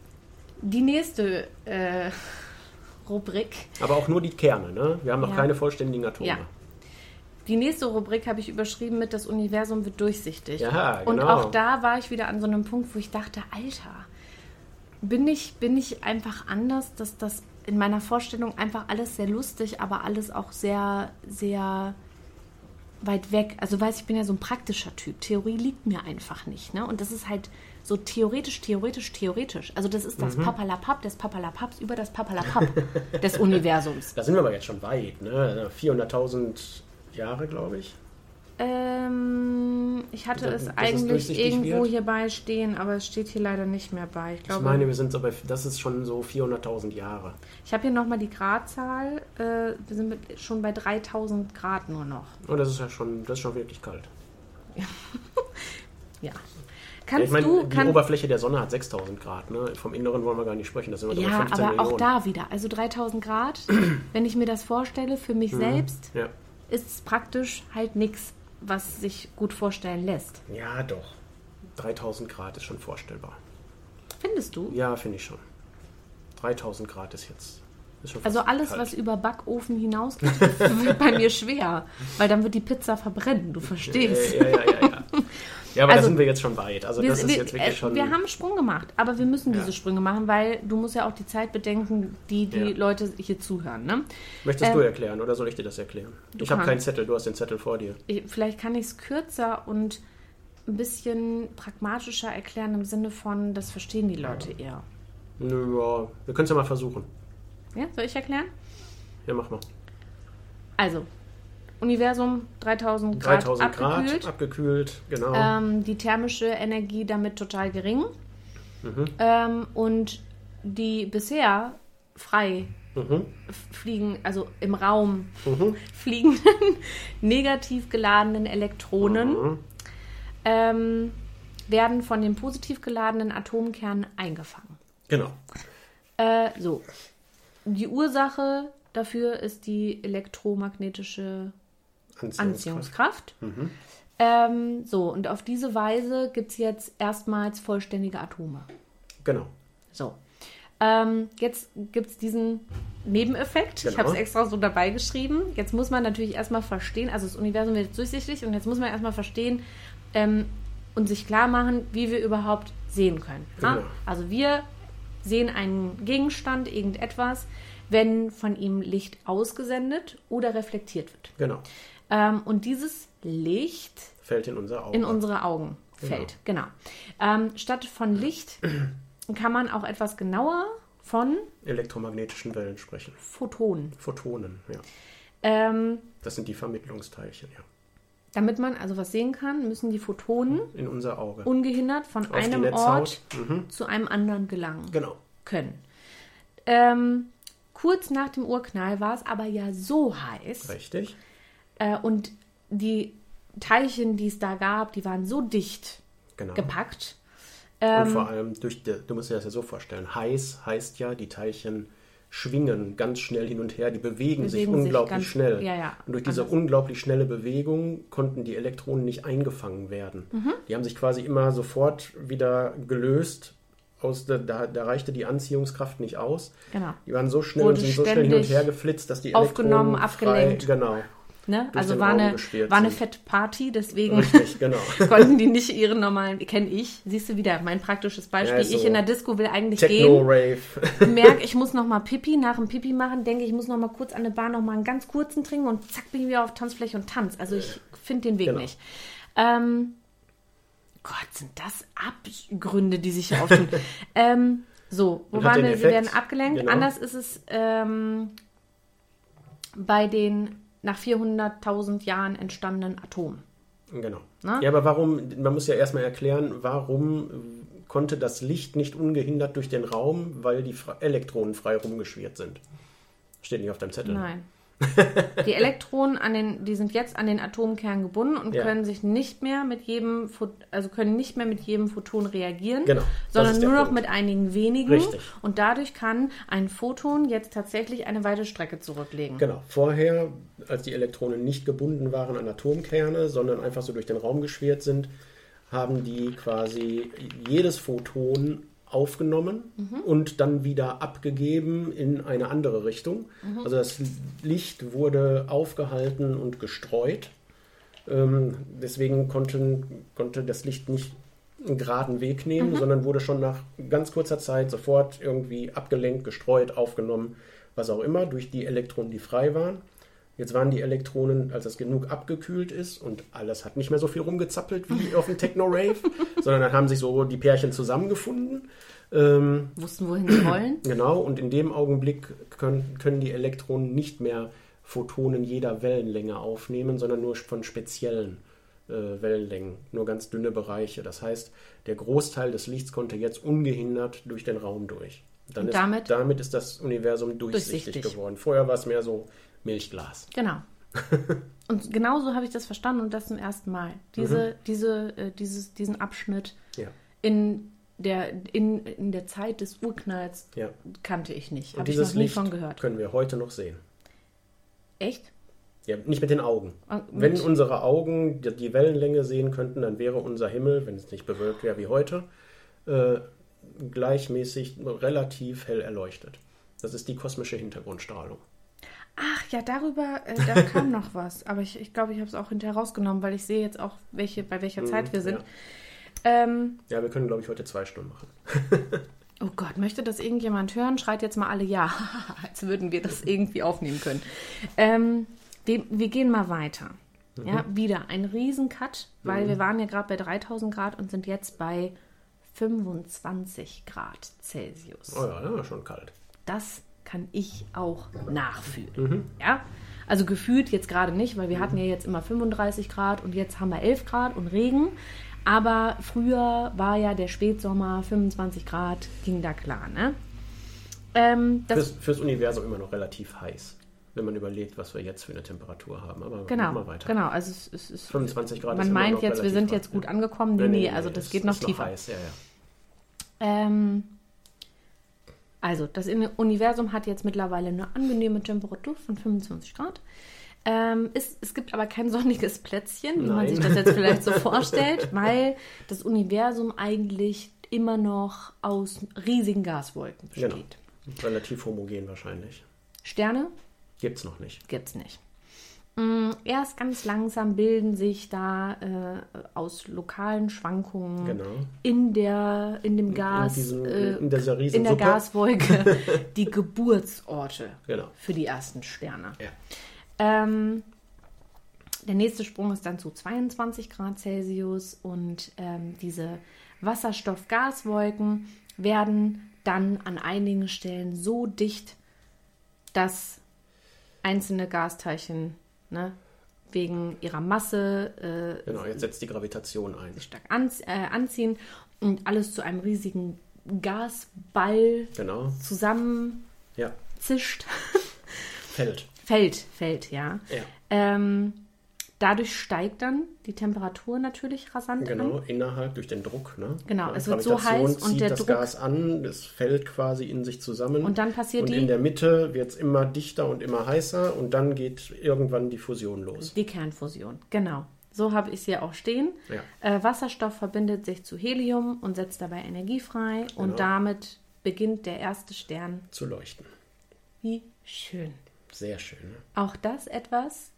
Die nächste äh, *laughs* Rubrik. Aber auch nur die Kerne, ne? Wir haben noch Ja. keine vollständigen Atome. Ja. Die nächste Rubrik habe ich überschrieben mit Das Universum wird durchsichtig. Ja, Und genau. auch da war ich wieder an so einem Punkt, wo ich dachte, Alter, bin ich, bin ich einfach anders, dass das in meiner Vorstellung einfach alles sehr lustig, aber alles auch sehr, sehr weit weg. Also weiß ich bin ja so ein praktischer Typ. Theorie liegt mir einfach nicht. Ne? Und das ist halt so theoretisch, theoretisch, theoretisch. Also das ist das Mhm. Papalapap des Papalapaps über das Papalapap *laughs* des Universums. Da sind wir aber jetzt schon weit, ne? 400.000 Jahre, glaube ich. Ähm, ich hatte Dass es es eigentlich irgendwo wird? hierbei stehen, aber es steht hier leider nicht mehr bei. Ich Ich glaube, meine, wir sind so bei, das ist schon so 400.000 Jahre. ich habe hier nochmal die Gradzahl. Äh, wir sind mit, schon bei 3000 Grad nur noch. Und das ist ja schon, das ist schon wirklich kalt. *laughs* Ja. Kannst ich meine, du, die kann, Oberfläche der Sonne hat 6000 Grad, ne? Vom Inneren wollen wir gar nicht sprechen, das sind ja, bei 15 aber Millionen. auch da wieder. Also 3000 Grad, *clears throat* wenn ich mir das vorstelle, für mich Mhm. selbst Ja. ist es praktisch halt nichts, was sich gut vorstellen lässt. ja, doch. 3000 Grad ist schon vorstellbar. Findest du? Ja, finde ich schon. 3000 Grad ist jetzt. Ist Also alles, kalt. was über Backofen hinausgeht, *laughs* wird bei mir schwer. Weil dann wird die Pizza verbrennen, du verstehst. Ja, ja, ja, ja. ja. *laughs* Ja, aber Also, da sind wir jetzt schon weit. Also Wir, das ist wir, jetzt wirklich äh, schon. wir haben einen Sprung gemacht, aber wir müssen Ja. diese Sprünge machen, weil du musst ja auch die Zeit bedenken, die die Ja. Leute hier zuhören. Ne? Möchtest ähm, du erklären oder soll ich dir das erklären? Ich habe keinen Zettel, du hast den Zettel vor dir. Ich, vielleicht kann ich es kürzer und ein bisschen pragmatischer erklären im Sinne von, das verstehen die Leute eher. Nö, Ja, wir können es ja mal versuchen. Ja, soll ich erklären? Ja, mach mal. Also, Universum 3000 Grad 3000 abgekühlt. Grad, abgekühlt, genau. ähm, die thermische Energie damit total gering. Mhm. Ähm, und die bisher frei Mhm. fliegen, also im Raum Mhm. *laughs* fliegenden, negativ geladenen Elektronen Mhm. ähm, werden von den positiv geladenen Atomkernen eingefangen. Genau. Äh, so. Die Ursache dafür ist die elektromagnetische Anziehungskraft. Anziehungskraft. Mhm. Ähm, so, und auf diese Weise gibt es jetzt erstmals vollständige Atome. Genau. So. Ähm, jetzt gibt es diesen Nebeneffekt. Ich Genau. habe es extra so dabei geschrieben. Jetzt muss man natürlich erstmal verstehen, also das Universum wird jetzt durchsichtig und jetzt muss man erstmal verstehen, ähm, und sich klar machen, wie wir überhaupt sehen können. Ja? Genau. Also wir sehen einen Gegenstand, irgendetwas, wenn von ihm Licht ausgesendet oder reflektiert wird. Genau. Ähm, und dieses Licht Fällt in unser Auge. in unsere Augen fällt. Genau. Ähm, statt von Licht kann man auch etwas genauer von elektromagnetischen Wellen sprechen. Photonen. Photonen, ja. Ähm, Das sind die Vermittlungsteilchen, ja. damit man also was sehen kann, müssen die Photonen In unser Auge. ungehindert von Auf einem. Ort zu einem anderen gelangen Genau. können. Ähm, kurz nach dem Urknall war es aber ja so heiß Richtig. Äh, und die Teilchen, die es da gab, die waren so dicht Genau. gepackt. Und Ähm, vor allem durch, die, du musst dir das ja so vorstellen, heiß heißt ja, die Teilchen schwingen ganz schnell hin und her, die bewegen, sich Bewegen sich unglaublich ganz- schnell. ja, ja, und durch diese anders. unglaublich schnelle Bewegung konnten die Elektronen nicht eingefangen werden. Mhm. Die haben sich quasi immer sofort wieder gelöst. Aus der, da, da reichte die Anziehungskraft nicht aus. Genau. Die waren so schnell Wurde und sind so schnell hin und her geflitzt, dass die aufgenommen, Elektronen abgelenkt. Frei, genau. Ne? Also war eine, war eine sind. fette Party, desegen Richtig, genau. *laughs* konnten die nicht ihre normalen, kenne ich, siehst du wieder, mein praktisches Beispiel. Ja, ist ich so in der Disco will eigentlich gehen, Techno-Rave. merke, ich *laughs* muss noch mal Pipi, nach dem Pipi machen, denke ich, muss noch mal kurz an der Bar noch mal einen ganz kurzen trinken und zack, bin ich wieder auf Tanzfläche und tanz. Also ich finde den Weg Genau. nicht. Ähm, Gott, sind das Abgründe, die sich hier auftun. *laughs* ähm, so, wo waren wir? Sie werden abgelenkt. genau. Anders ist es ähm, bei den nach 400.000 Jahren entstandenen Atomen. Genau. Na? Ja, aber warum, man muss ja erstmal erklären, warum konnte das Licht nicht ungehindert durch den Raum, weil die Elektronen frei rumgeschwirrt sind. Steht nicht auf deinem Zettel. Nein. *laughs* Die Elektronen an den, die sind jetzt an den Atomkern gebunden und Ja. können sich nicht mehr mit jedem, also können nicht mehr mit jedem Photon reagieren, Genau, sondern nur noch Punkt. mit einigen wenigen. Richtig. Und dadurch kann ein Photon jetzt tatsächlich eine weite Strecke zurücklegen. Genau. Vorher, als die Elektronen nicht gebunden waren an Atomkerne, sondern einfach so durch den Raum geschwirrt sind, haben die quasi jedes Photon aufgenommen und dann wieder abgegeben in eine andere Richtung. Also das Licht wurde aufgehalten und gestreut. Ähm, deswegen konnten, konnte das Licht nicht einen geraden Weg nehmen, sondern wurde schon nach ganz kurzer Zeit sofort irgendwie abgelenkt, gestreut, aufgenommen, was auch immer, durch die Elektronen, die frei waren. Jetzt waren die Elektronen, als das genug abgekühlt ist und alles hat nicht mehr so viel rumgezappelt wie auf dem Techno-Rave, *laughs* sondern dann haben sich so die Pärchen zusammengefunden. Ähm, Wussten, wohin sie wollen. *clears throat* Genau, und in dem Augenblick können, können die Elektronen nicht mehr Photonen jeder Wellenlänge aufnehmen, sondern nur von speziellen äh, Wellenlängen, nur ganz dünne Bereiche. Das heißt, der Großteil des Lichts konnte jetzt ungehindert durch den Raum durch. Dann Und ist, damit- damit ist das Universum durchsichtig, Durchsichtig. geworden. Vorher war es mehr so Milchglas. Genau. *laughs* Und genauso habe ich das verstanden und das zum ersten Mal. Diese, diese, äh, dieses, diesen Abschnitt Ja, in der, in, in der Zeit des Urknalls ja. kannte ich nicht. Habe ich noch nie Licht von gehört. können wir heute noch sehen. Echt? Ja, nicht mit den Augen. Und Wenn mit- unsere Augen die, die Wellenlänge sehen könnten, dann wäre unser Himmel, wenn es nicht bewölkt wäre wie heute, äh, gleichmäßig relativ hell erleuchtet. Das ist die kosmische Hintergrundstrahlung. Ach ja, darüber, äh, da *laughs* kam noch was. Aber ich glaube, ich, glaub, ich habe es auch hinterher rausgenommen, weil ich sehe jetzt auch, welche, bei welcher Zeit wir sind. Mhm, Ja, Ähm, ja wir können, glaube ich, heute zwei Stunden machen. *laughs* oh Gott, möchte das irgendjemand hören? Schreit jetzt mal alle ja, *laughs* als würden wir das irgendwie aufnehmen können. Ähm, wir, wir gehen mal weiter. Ja, wieder ein Riesencut, weil wir waren ja gerade bei 3000 Grad und sind jetzt bei 25 Grad Celsius. Oh ja, das war schon kalt. das kann ich auch nachfühlen. Ja, also gefühlt jetzt gerade nicht, weil wir hatten ja jetzt immer 35 Grad und jetzt haben wir 11 Grad und Regen. Aber früher war ja der Spätsommer 25 Grad, ging da klar, ne? Ähm, das, Fürs, fürs Universum immer noch relativ heiß, wenn man überlegt, was wir jetzt für eine Temperatur haben. Aber genau, wir weiter. genau. Also es, es ist 25 Grad man meint noch jetzt, wir sind jetzt gut angekommen. Nee, nee, also das es geht noch ist tiefer. heiß, ja, ja. Ähm, also, das Universum hat jetzt mittlerweile eine angenehme Temperatur von 25 Grad. Ähm, ist, es gibt aber kein *laughs* sonniges Plätzchen, wie man Nein. sich das jetzt vielleicht so vorstellt, weil das Universum eigentlich immer noch aus riesigen Gaswolken besteht. Genau. Relativ homogen wahrscheinlich. Sterne Gibt's noch nicht. gibt's nicht. Mm, Erst ganz langsam bilden sich da äh, aus lokalen Schwankungen Genau. in der in dem Gas diesem- äh, in in der. Gaswolke *laughs* die Geburtsorte Genau. für die ersten Sterne. Ja. Ähm, der nächste Sprung ist dann zu 22 Grad Celsius und ähm, diese Wasserstoff-Gaswolken werden dann an einigen Stellen so dicht, dass einzelne Gasteilchen ne, wegen ihrer Masse äh, Genau, jetzt setzt die Gravitation ein. sich stark anz äh, anziehen und alles zu einem riesigen Gasball Genau. zusammenzischt. Ja. *laughs* Fällt. Fällt, fällt, ja. Ja. Ähm, dadurch steigt dann die Temperatur natürlich rasant Genau, an. innerhalb durch den Druck. Ne? Genau, es wird so heiß und zieht der das Druck- Gas an, es fällt quasi in sich zusammen. Und dann passiert und die- in der Mitte wird es immer dichter und immer heißer und dann geht irgendwann die Fusion los. Die Kernfusion, genau. So habe ich es hier auch stehen. Ja. Äh, Wasserstoff verbindet sich zu Helium und setzt dabei Energie frei. Und Genau. damit beginnt der erste Stern. Zu leuchten. Wie schön. Sehr schön. Ne? Auch das etwas,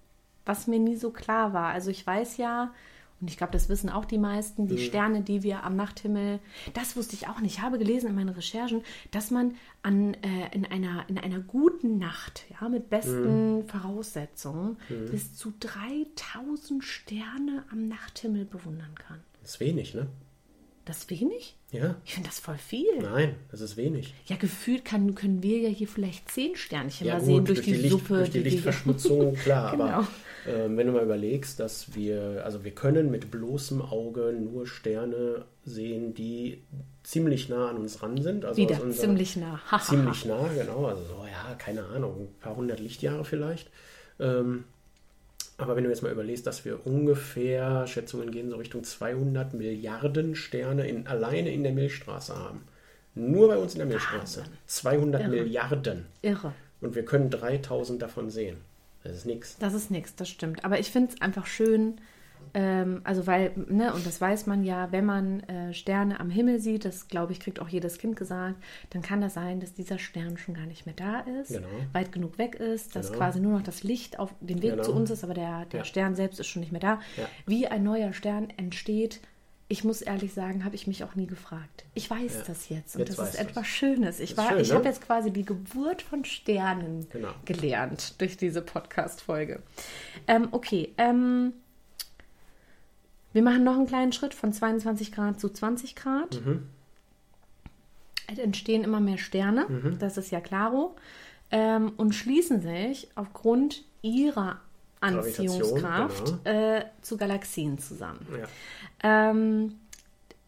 was mir nie so klar war. Also ich weiß ja, und ich glaube, das wissen auch die meisten, Mhm. die Sterne, die wir am Nachthimmel, das wusste ich auch nicht. Ich habe gelesen in meinen Recherchen, dass man an, äh, in, einer, in einer guten Nacht, ja, mit besten Mhm. Voraussetzungen, bis zu 3000 Sterne am Nachthimmel bewundern kann. Das ist wenig, ne? Das ist wenig? Ja. Ich finde das voll viel. Nein, das ist wenig. Ja, gefühlt kann, können wir ja hier vielleicht zehn Sternchen Ja, mal gut, sehen durch, die, Licht, Suppe. durch die die Lichtverschmutzung, klar. *laughs* Genau. Aber ähm, wenn du mal überlegst, dass wir, also wir können mit bloßem Auge nur Sterne sehen, die ziemlich nah an uns ran sind. Also Wieder unserer- ziemlich nah. Ziemlich nah, genau. Also so, ja, keine Ahnung, ein paar hundert Lichtjahre vielleicht. Ähm, aber wenn du jetzt mal überlegst, dass wir ungefähr, Schätzungen gehen so Richtung 200 Milliarden Sterne in, alleine in der Milchstraße haben. Nur bei uns in der Milchstraße. 200 Irre. Milliarden. Irre. Und wir können 3000 davon sehen. Das ist nichts. Das ist nichts, das stimmt. Aber ich finde es einfach schön, ähm, also weil, ne, und das weiß man ja, wenn man äh, Sterne am Himmel sieht, das glaube ich, kriegt auch jedes Kind gesagt, dann kann das sein, dass dieser Stern schon gar nicht mehr da ist, Genau. weit genug weg ist, dass Genau. quasi nur noch das Licht auf dem Weg Genau. zu uns ist, aber der, der Ja. Stern selbst ist schon nicht mehr da. Ja. Wie ein neuer Stern entsteht, ich muss ehrlich sagen, habe ich mich auch nie gefragt. Ich weiß Ja. das jetzt und Jetzt das ist du's. etwas Schönes. Ich, war, schön, ich ne? habe jetzt quasi die Geburt von Sternen Genau. gelernt durch diese Podcast-Folge. Ähm, okay, ähm, wir machen noch einen kleinen Schritt von 22 Grad zu 20 Grad. Mhm. Es entstehen immer mehr Sterne, das ist ja klaro, ähm, und schließen sich aufgrund ihrer Anziehungskraft genau. äh, zu Galaxien zusammen. Ja. Ähm,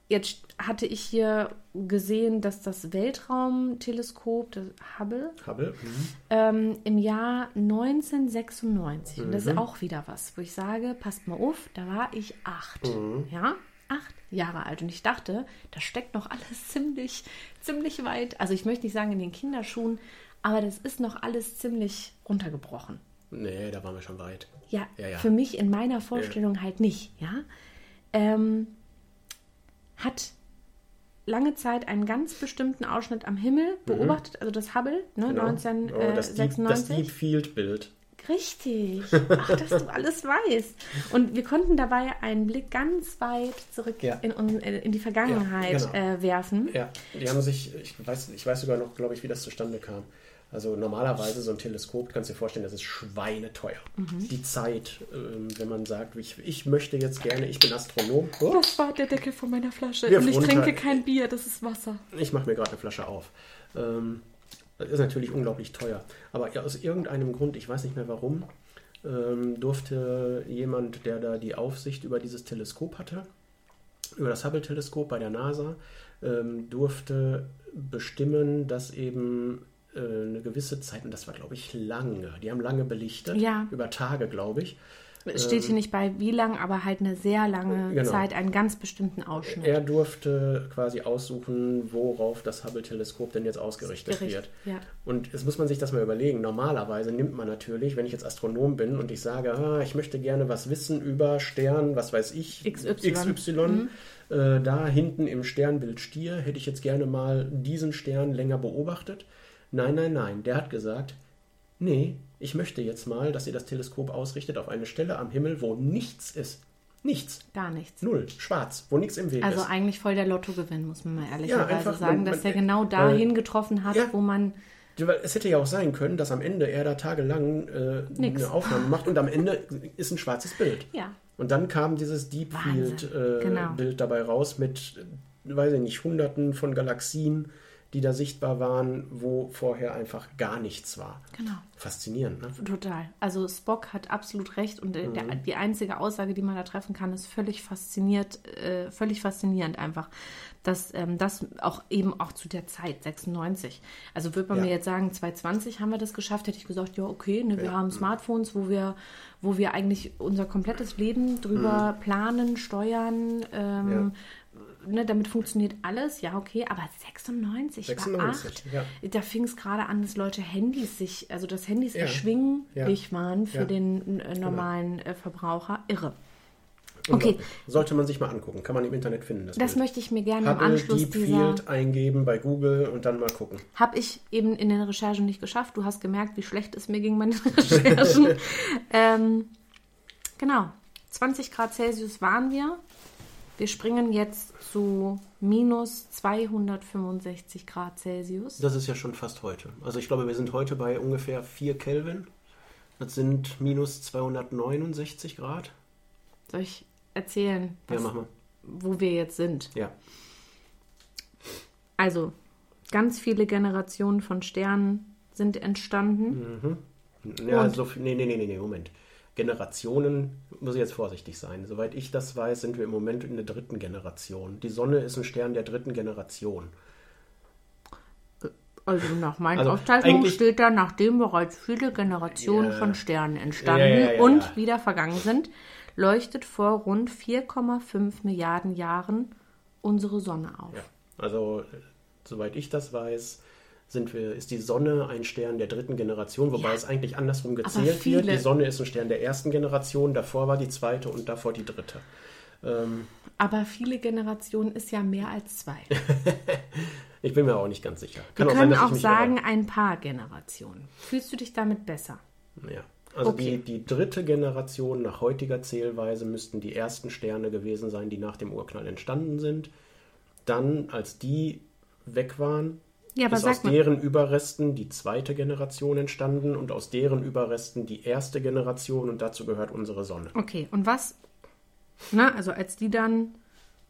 jetzt hatte ich hier gesehen, dass das Weltraumteleskop, das Hubble, Hubble. Mhm. ähm, im Jahr 1996, und das Mhm. ist auch wieder was, wo ich sage, passt mal auf, da war ich acht. Mhm. Ja, acht Jahre alt. Und ich dachte, da steckt noch alles *laughs* ziemlich, ziemlich weit. Also ich möchte nicht sagen in den Kinderschuhen, aber das ist noch alles ziemlich runtergebrochen. Nee, da waren wir schon weit. Ja, Ja, ja. für mich in meiner Vorstellung halt nicht, ja. Ähm, hat lange Zeit einen ganz bestimmten Ausschnitt am Himmel beobachtet, also das Hubble, ne, Mhm. Genau. Oh, das, Deep, das 1996. Deep Field Bild. Richtig. Ach, dass du alles weißt. Und wir konnten dabei einen Blick ganz weit zurück Ja. in, äh, in die Vergangenheit Ja, genau. äh, werfen. Ja, die haben sich, ich weiß, ich weiß sogar noch, glaube ich, wie das zustande kam. Also normalerweise so ein Teleskop, du kannst dir vorstellen, das ist schweineteuer. Mhm. Die Zeit, ähm, wenn man sagt, ich, ich möchte jetzt gerne, ich bin Astronom, oh, Das war der Deckel von meiner Flasche. Wirf Und ich runter. trinke kein Bier, das ist Wasser. ich mache mir gerade eine Flasche auf. Ähm, das ist natürlich unglaublich teuer. Aber aus irgendeinem Grund, ich weiß nicht mehr warum, ähm, durfte jemand, der da die Aufsicht über dieses Teleskop hatte, über das Hubble-Teleskop bei der NASA, durfte bestimmen, dass eben äh, eine gewisse Zeit, und das war, glaube ich, lange, die haben lange belichtet, Ja. über Tage, glaube ich, Es steht hier nicht bei wie lang, aber halt eine sehr lange Genau. Zeit, einen ganz bestimmten Ausschnitt. er durfte quasi aussuchen, worauf das Hubble-Teleskop denn jetzt ausgerichtet Gericht, wird. ja. Und jetzt muss man sich das mal überlegen. Normalerweise nimmt man natürlich, wenn ich jetzt Astronom bin und ich sage, ah, ich möchte gerne was wissen über Stern, was weiß ich, XY. XY äh, da hinten im Sternbild Stier, hätte ich jetzt gerne mal diesen Stern länger beobachtet. Nein, nein, nein. Der hat gesagt, nee, ich möchte jetzt mal, dass ihr das Teleskop ausrichtet auf eine Stelle am Himmel, wo nichts ist. Nichts. Gar nichts. Null. Schwarz, wo nichts im Weg Also ist. eigentlich voll der Lottogewinn, muss man mal Ja, ehrlicherweise einfach, sagen, man- dass man- der genau weil- dahin getroffen hat, Ja. wo man. Ja, Es hätte ja auch sein können, dass am Ende er da tagelang äh, eine Aufnahme macht und am Ende ist ein schwarzes Bild. Ja. Und dann kam dieses Deep Wahnsinn. Field äh, Genau. Bild dabei raus mit, äh, weiß ich nicht, hunderten von Galaxien, die da sichtbar waren, wo vorher einfach gar nichts war. Genau. Faszinierend, ne? Total. Also Spock hat absolut recht und äh, der, die einzige Aussage, die man da treffen kann, ist völlig fasziniert, äh, völlig faszinierend einfach, dass ähm, das auch eben auch zu der Zeit 96. Also würde man Ja. mir jetzt sagen, 2020 haben wir das geschafft, hätte ich gesagt, ja okay, ne, wir haben Smartphones, wo wir, wo wir eigentlich unser komplettes Leben drüber planen, steuern. Ähm, Ne, damit funktioniert alles, ja, okay, aber 96, 96, war 8. ja. Da fing es gerade an, dass Leute Handys sich, also dass Handys Ja. erschwinglich waren für Ja. den äh, normalen äh, Verbraucher. Irre. Okay. Sollte man sich mal angucken. Kann man im Internet finden. Das, das möchte ich mir gerne im Hubble Anschluss Deep dieser. Field eingeben bei Google und dann mal gucken. Habe ich eben in den Recherchen nicht geschafft. Du hast gemerkt, wie schlecht es mir ging bei den *laughs* Recherchen. ähm, genau, 20 Grad Celsius waren wir. Wir springen jetzt zu minus 265 Grad Celsius. Das ist ja schon fast heute. Also ich glaube, wir sind heute bei ungefähr 4 Kelvin. Das sind minus 269 Grad. Soll ich erzählen, Ja, was, mach mal. wo wir jetzt sind? Ja. Also, ganz viele Generationen von Sternen sind entstanden. Ja, Und? so viel, nee, nee, nee, nee, nee, Moment. Generationen, muss ich jetzt vorsichtig sein. Soweit ich das weiß, sind wir im Moment in der dritten Generation. Die Sonne ist ein Stern der dritten Generation. Also nach meinen Also Aufzeichnungen steht da, nachdem bereits viele Generationen Ja. von Sternen entstanden Ja, ja, und wieder vergangen sind, leuchtet vor rund 4,5 Milliarden Jahren unsere Sonne auf. Also, äh, soweit ich das weiß, sind wir, ist die Sonne ein Stern der dritten Generation, wobei Ja. es eigentlich andersrum gezählt wird. Die Sonne ist ein Stern der ersten Generation, davor war die zweite und davor die dritte. Ähm, Aber viele Generationen ist ja mehr als zwei. *laughs* ich bin mir auch nicht ganz sicher. Wir Kann auch sein, können ich auch sagen, ein paar Generationen. Fühlst du dich damit besser? Aber, ja. Also Okay. die, die dritte Generation nach heutiger Zählweise müssten die ersten Sterne gewesen sein, die nach dem Urknall entstanden sind. Dann, als die weg waren, Ja, aber ist aus mal, deren Überresten die zweite Generation entstanden und aus deren Überresten die erste Generation und dazu gehört unsere Sonne. okay, und was, na, also als die dann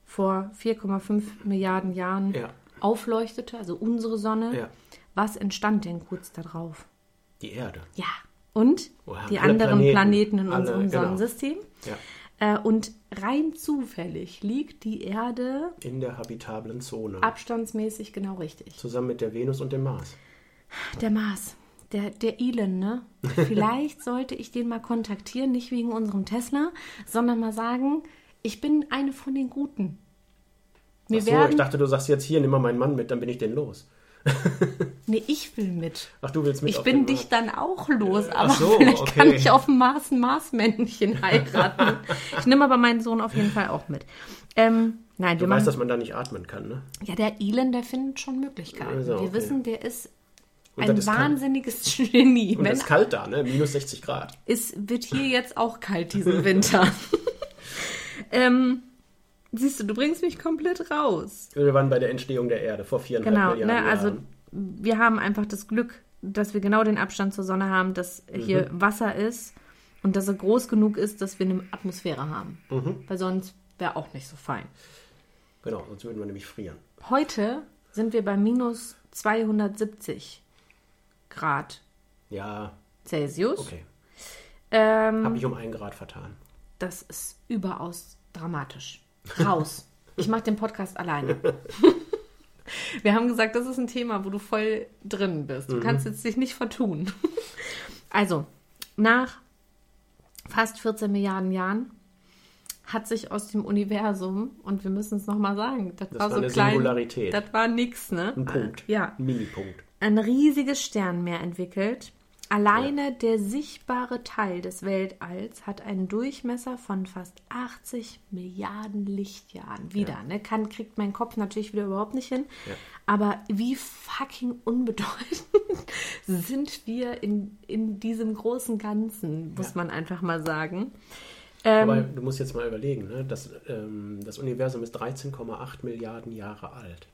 vor 4,5 Milliarden Jahren Ja. aufleuchtete, also unsere Sonne, Ja. was entstand denn kurz darauf? Die Erde. Ja. Und haben die anderen Planeten, Planeten. in Alle, unserem genau. Sonnensystem. Ja. Äh, und rein zufällig liegt die Erde In der habitablen Zone. abstandsmäßig genau richtig. Zusammen mit der Venus und dem Mars. Der Mars, der, der Elon, ne? Vielleicht *laughs* sollte ich den mal kontaktieren, nicht wegen unserem Tesla, sondern mal sagen, ich bin eine von den Guten. Wir Ach so, ich werden. dachte, du sagst jetzt hier, nimm mal meinen Mann mit, dann bin ich den los. *laughs* nee, ich will mit. Ach, du willst mit Ich bin dich dann auch los, aber so, vielleicht okay. kann ich auf dem Mars ein Marsmännchen *laughs* heiraten. ich nehme aber meinen Sohn auf jeden Fall auch mit. Ähm, nein, Du wir weißt, machen. dass man da nicht atmen kann, ne? Ja, der Elon, der findet schon Möglichkeiten. Also, Wir okay. wissen, der ist Und ein ist kalt. wahnsinniges *laughs* Genie. Und es ist kalt da, ne? Minus 60 Grad. es wird hier jetzt auch kalt diesen Winter. ähm, siehst du, du bringst mich komplett raus. Wir waren bei der Entstehung der Erde vor viereinhalb Genau, Milliarden ne, also Jahren. wir haben einfach das Glück, dass wir genau den Abstand zur Sonne haben, dass hier Mhm. Wasser ist und dass er groß genug ist, dass wir eine Atmosphäre haben. Mhm. Weil sonst wäre auch nicht so fein. Genau, sonst würden wir nämlich frieren. Heute sind wir bei minus 270 Grad Ja, Celsius. okay. Ähm, Hab ich um einen Grad vertan. Das ist überaus dramatisch. Raus. ich mache den Podcast alleine. *laughs* Wir haben gesagt, das ist ein Thema, wo du voll drin bist. Du kannst jetzt dich nicht vertun. *laughs* Also, nach fast 14 Milliarden Jahren hat sich aus dem Universum, und wir müssen es nochmal sagen, das, Das war war so eine klein. Singularität. Das war nix, ne? Ein Punkt. Ja Ein Minipunkt. ein riesiges Sternmeer entwickelt, Alleine der sichtbare Teil des Weltalls hat einen Durchmesser von fast 80 Milliarden Lichtjahren. Wieder, Ja. ne? Kann, kriegt mein Kopf natürlich wieder überhaupt nicht hin. Ja. Aber wie fucking unbedeutend *laughs* sind wir in, in diesem großen Ganzen, muss Ja. man einfach mal sagen. Ähm, Aber du musst jetzt mal überlegen, ne? das, ähm, das Universum ist 13,8 Milliarden Jahre alt.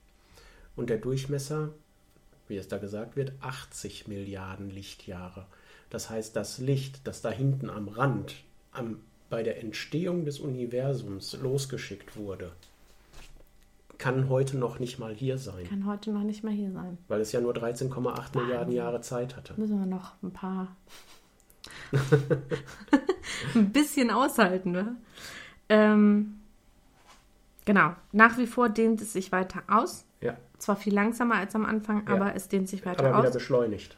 Und der Durchmesser, wie es da gesagt wird, 80 Milliarden Lichtjahre. Das heißt, das Licht, das da hinten am Rand am, bei der Entstehung des Universums losgeschickt wurde, kann heute noch nicht mal hier sein, kann heute noch nicht mal hier sein. weil es ja nur 13,8 Milliarden. Jahre Zeit hatte. Müssen wir noch ein paar. *laughs* *laughs* ein bisschen aushalten, ne? Ähm, genau. Nach wie vor dehnt es sich weiter aus. Ja, Zwar viel langsamer als am Anfang, Ja. aber es dehnt sich weiter aber wieder aus. beschleunigt.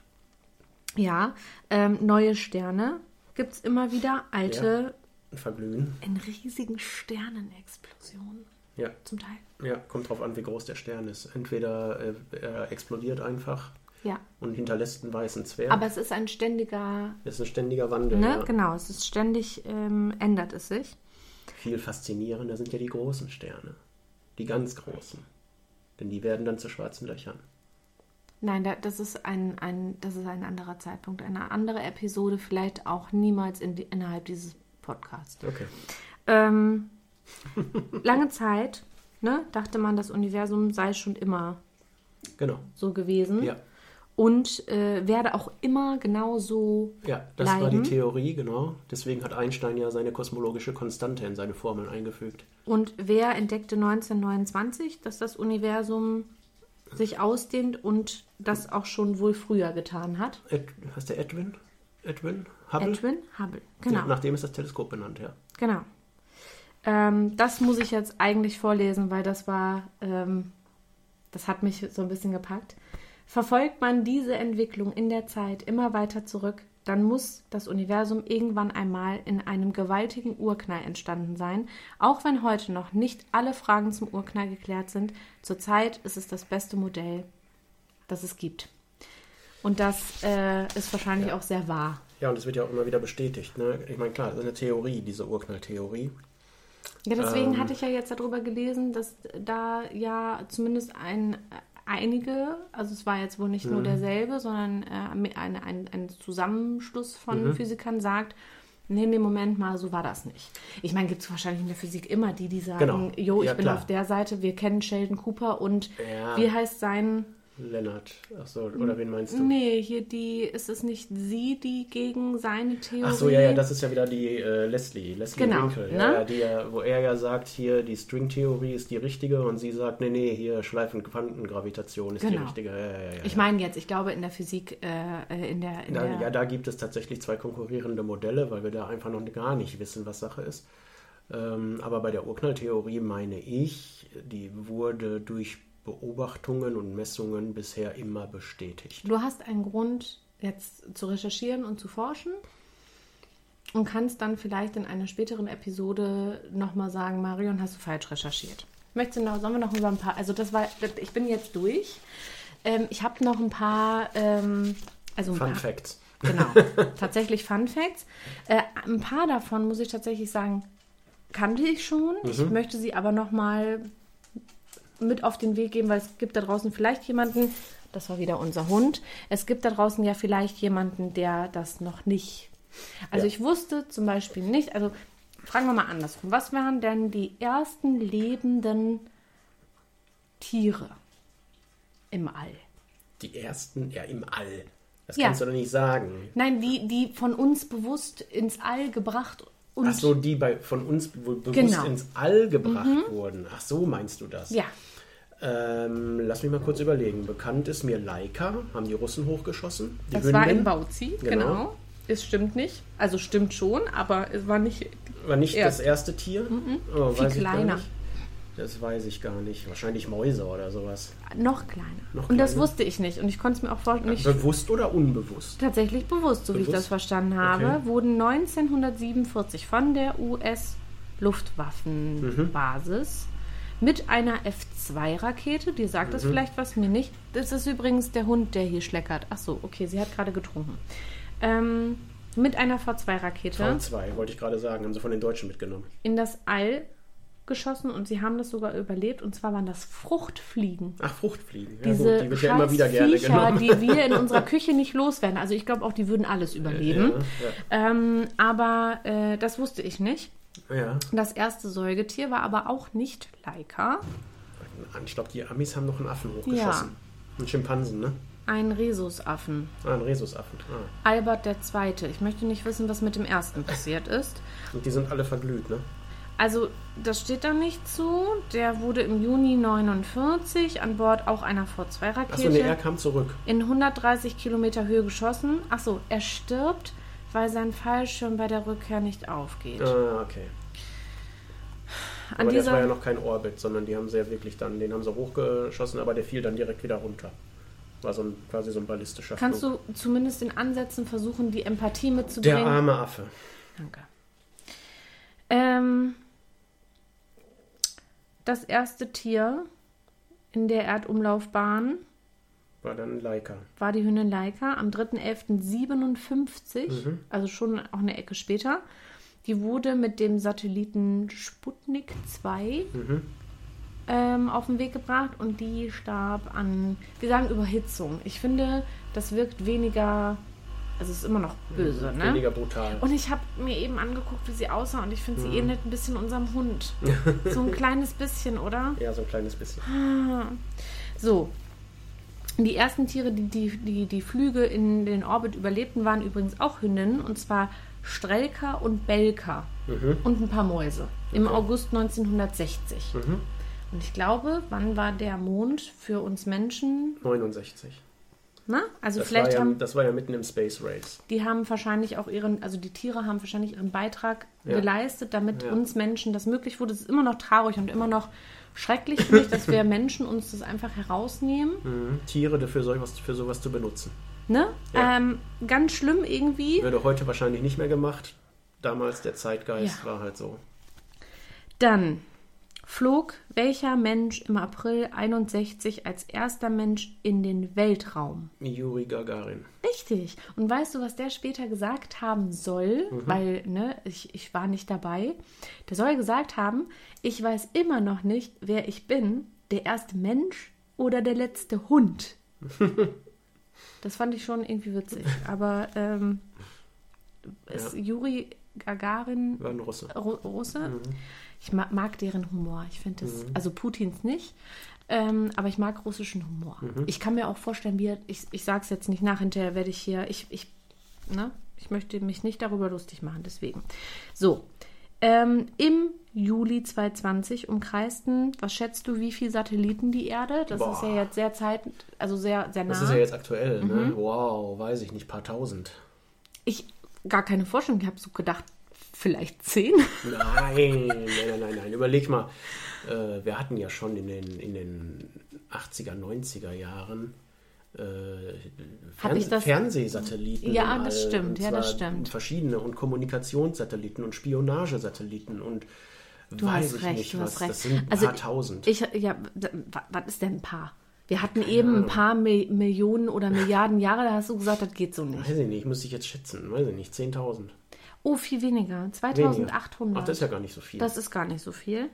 Ja. Ähm, neue Sterne gibt es immer wieder. Alte Verglühen. in riesigen Sternenexplosionen Ja. zum Teil. Ja, kommt drauf an, wie groß der Stern ist. Entweder äh, er explodiert einfach Ja. und hinterlässt einen weißen Zwerg. Aber es ist ein ständiger. das ist ein ständiger Wandel. Ne? Ja. Genau, es ist ständig, ähm, ändert es sich. Viel faszinierender sind ja die großen Sterne. Die ganz großen. Denn die werden dann zu schwarzen Löchern. Nein, da, das, ist ein, ein, das ist ein anderer Zeitpunkt, eine andere Episode, vielleicht auch niemals in die, innerhalb dieses Podcasts. Okay. Ähm, *laughs* lange Zeit ne, dachte man, das Universum sei schon immer Genau. so gewesen Ja. Und äh, werde auch immer genau so. Ja, das war Bleiben. die Theorie, genau. Deswegen hat Einstein ja seine kosmologische Konstante in seine Formel eingefügt. Und wer entdeckte 1929, dass das Universum sich ausdehnt und das auch schon wohl früher getan hat? Ed, heißt der Edwin? Edwin? Hubble? Edwin Hubble. Genau. Ja, nach dem ist das Teleskop benannt, ja. Genau. Ähm, das muss ich jetzt eigentlich vorlesen, weil das war, ähm, das hat mich so ein bisschen gepackt. Verfolgt man diese Entwicklung in der Zeit immer weiter zurück, dann muss das Universum irgendwann einmal in einem gewaltigen Urknall entstanden sein. Auch wenn heute noch nicht alle Fragen zum Urknall geklärt sind, zurzeit ist es das beste Modell, das es gibt. Und das äh, ist wahrscheinlich Ja. auch sehr wahr. Ja, und es wird ja auch immer wieder bestätigt. Ne? Ich meine, klar, das ist eine Theorie, diese Urknalltheorie. Ja, deswegen Ähm. hatte ich ja jetzt darüber gelesen, dass da ja zumindest ein, einige, also es war jetzt wohl nicht Mhm. nur derselbe, sondern äh, ein, ein, ein Zusammenschluss von Mhm. Physikern sagt, nee, nee, Moment mal, so war das nicht. Ich meine, gibt es wahrscheinlich in der Physik immer die, die sagen, Genau. jo, ich Ja, bin klar. auf der Seite, wir kennen Sheldon Cooper und Ja. wie heißt sein, Lennart. Achso, oder wen meinst du? nee, hier die, ist es nicht sie, die gegen seine Theorie... Ach so, ja, ja, das ist ja wieder die äh, Leslie, Leslie Genau, Winkel, ne? ja, die wo er ja sagt, hier die Stringtheorie ist die richtige und sie sagt, nee, nee, hier Schleifenquantengravitation ist die Genau. richtige. Ja, ja. Ich meine jetzt, ich glaube in der Physik, äh, in der... In da, der ja, da gibt es tatsächlich zwei konkurrierende Modelle, weil wir da einfach noch gar nicht wissen, was Sache ist. Ähm, aber bei der Urknalltheorie meine ich, die wurde durch Beobachtungen und Messungen bisher immer bestätigt. Du hast einen Grund, jetzt zu recherchieren und zu forschen und kannst dann vielleicht in einer späteren Episode nochmal sagen, Marion, hast du falsch recherchiert. Möchtest du noch, sollen wir noch über ein paar, also das war, ich bin jetzt durch. Ähm, ich habe noch ein paar, ähm, also ein Fun paar, Facts. Genau, *laughs* tatsächlich Fun Facts. Äh, ein paar davon muss ich tatsächlich sagen, kannte ich schon. Ich Mhm. möchte sie aber noch mal mit auf den Weg geben, weil es gibt da draußen vielleicht jemanden, das war wieder unser Hund, es gibt da draußen ja vielleicht jemanden, der das noch nicht. Also Ja. ich wusste zum Beispiel nicht, also fragen wir mal andersrum, was waren denn die ersten lebenden Tiere im All? Die ersten, ja, im All. Das Ja. kannst du doch nicht sagen. Nein, die, die von uns bewusst ins All gebracht und Ach so, die bei, von uns be bewusst Genau. ins All gebracht wurden. Ach so, meinst du das? ja, Ähm, lass mich mal kurz überlegen. Bekannt ist mir Laika, haben die Russen hochgeschossen. Die das Hündin. war in Bauzi, Genau. genau. Es stimmt nicht. Also stimmt schon, aber es war nicht. War nicht Erst. das erste Tier? Oh, Viel kleiner. Das weiß ich gar nicht. Wahrscheinlich Mäuse oder sowas. Noch kleiner. Noch und das kleiner? wusste ich nicht. Und ich konnte es mir auch vor, nicht Bewusst oder unbewusst? tatsächlich bewusst, so wie ich Bewusst? das verstanden habe, Okay. wurden 1947 von der US-Luftwaffenbasis mit einer F-2-Rakete, die sagt Mhm. das vielleicht was mir nicht. Das ist übrigens der Hund, der hier schleckert. Ach so, okay, sie hat gerade getrunken. ähm, mit einer V2-Rakete V2, wollte ich gerade sagen, haben sie von den Deutschen mitgenommen. in das All geschossen und sie haben das sogar überlebt. Und zwar waren das Fruchtfliegen. Ach, Fruchtfliegen. Ja, Diese gut, die wird ja immer wieder gerne Viecher, die wir in unserer Küche nicht loswerden. Also ich glaube auch, die würden alles *laughs* überleben. Ja, Ähm, aber äh, das wusste ich nicht. Ja. ja. Das erste Säugetier war aber auch nicht Laika, Ich glaube, die Amis haben noch einen Affen hochgeschossen. Einen Schimpansen, ne? ein Rhesusaffen. Ah, einen Rhesusaffen. Ah. Albert II. Ich möchte nicht wissen, was mit dem ersten passiert ist. *laughs* Und die sind alle verglüht, ne? Also, das steht da nicht zu. Der wurde im Juni 49 an Bord auch einer V2-Rakete Achso, nee, er kam zurück. in 130 Kilometer Höhe geschossen. Achso, er stirbt, weil sein Fallschirm bei der Rückkehr nicht aufgeht. Ah, okay. An aber das war ja noch kein Orbit, sondern die haben sie ja wirklich dann, den haben sie hochgeschossen, aber der fiel dann direkt wieder runter. War so ein, quasi so ein ballistischer Kannst Flug. du zumindest in Ansätzen versuchen, die Empathie Der mitzubringen? arme Affe. Danke. Ähm, das erste Tier in der Erdumlaufbahn War dann Leica. war die Hündin Laika am 3.11.57, Mhm. also schon auch eine Ecke später. Die wurde mit dem Satelliten Sputnik 2 Mhm. ähm, auf den Weg gebracht und die starb an, wir sagen Überhitzung. Ich finde, das wirkt weniger, also es ist immer noch böse, ne? Weniger brutal. Und ich habe mir eben angeguckt, wie sie aussah und ich finde, sie ähnelt ein bisschen unserem Hund. *laughs* so ein kleines bisschen, oder? Ja, so ein kleines bisschen. So. Die ersten Tiere, die die, die die Flüge in den Orbit überlebten, waren übrigens auch Hündinnen, und zwar Strelka und Belka Mhm. und ein paar Mäuse im August 1960. Mhm. Und ich glaube, wann war der Mond für uns Menschen? 69. Na? Also Das war, vielleicht ja, haben das war ja mitten im Space Race. die haben wahrscheinlich auch ihren, also die Tiere haben wahrscheinlich ihren Beitrag Ja. geleistet, damit Ja. uns Menschen das möglich wurde. Es ist immer noch traurig und immer noch schrecklich, finde ich, dass wir *laughs* Menschen uns das einfach herausnehmen. Mhm. Tiere dafür sowas, für sowas zu benutzen. Ne? Ja. Ähm, ganz schlimm irgendwie. Würde heute wahrscheinlich nicht mehr gemacht. Damals der Zeitgeist Ja. war halt so. Dann flog welcher Mensch im April 61 als erster Mensch in den Weltraum? Yuri Gagarin. Richtig. Und weißt du, was der später gesagt haben soll? Weil, ne, ich, ich war nicht dabei. Der soll gesagt haben, ich weiß immer noch nicht, wer ich bin, der erste Mensch oder der letzte Hund. *laughs* das fand ich schon irgendwie witzig. Aber ähm, ist Juri Gagarin War ein Russe. Ru Russe? Ich mag, mag deren Humor. Ich finde das, also Putins nicht, ähm, aber ich mag russischen Humor. Ich kann mir auch vorstellen, wie er, ich, ich sage es jetzt nicht nach, hinterher werde ich hier, ich, ich, ne, ich möchte mich nicht darüber lustig machen, deswegen. So, ähm, im Juli 2020 umkreisten, was schätzt du, wie viele Satelliten die Erde? Das ist ja Boah. jetzt sehr zeit, also sehr, sehr nah. Das ist ja jetzt aktuell, Mhm. ne? Wow, weiß ich nicht, paar tausend. ich gar keine Vorstellung, ich habe so gedacht, vielleicht zehn. Nein, nein, nein, nein, nein. Überleg mal, äh, wir hatten ja schon in den, in den 80er, 90er Jahren äh, das- Fernsehsatelliten. Ja, das stimmt, und ja, das stimmt. Verschiedene und Kommunikationssatelliten und Spionagesatelliten und Du weiß ich recht, nicht du was. hast recht. Das sind ein Also paar tausend. Ich, ja, was ist denn ein paar? Wir hatten eben ein paar Mi Millionen oder *laughs* Milliarden Jahre, da hast du gesagt, das geht so nicht. weiß ich nicht, muss ich jetzt schätzen, weiß ich nicht, 10.000. Oh, viel weniger. Weniger. 2800. Ach, das ist ja gar nicht so viel. Das ist gar nicht so viel.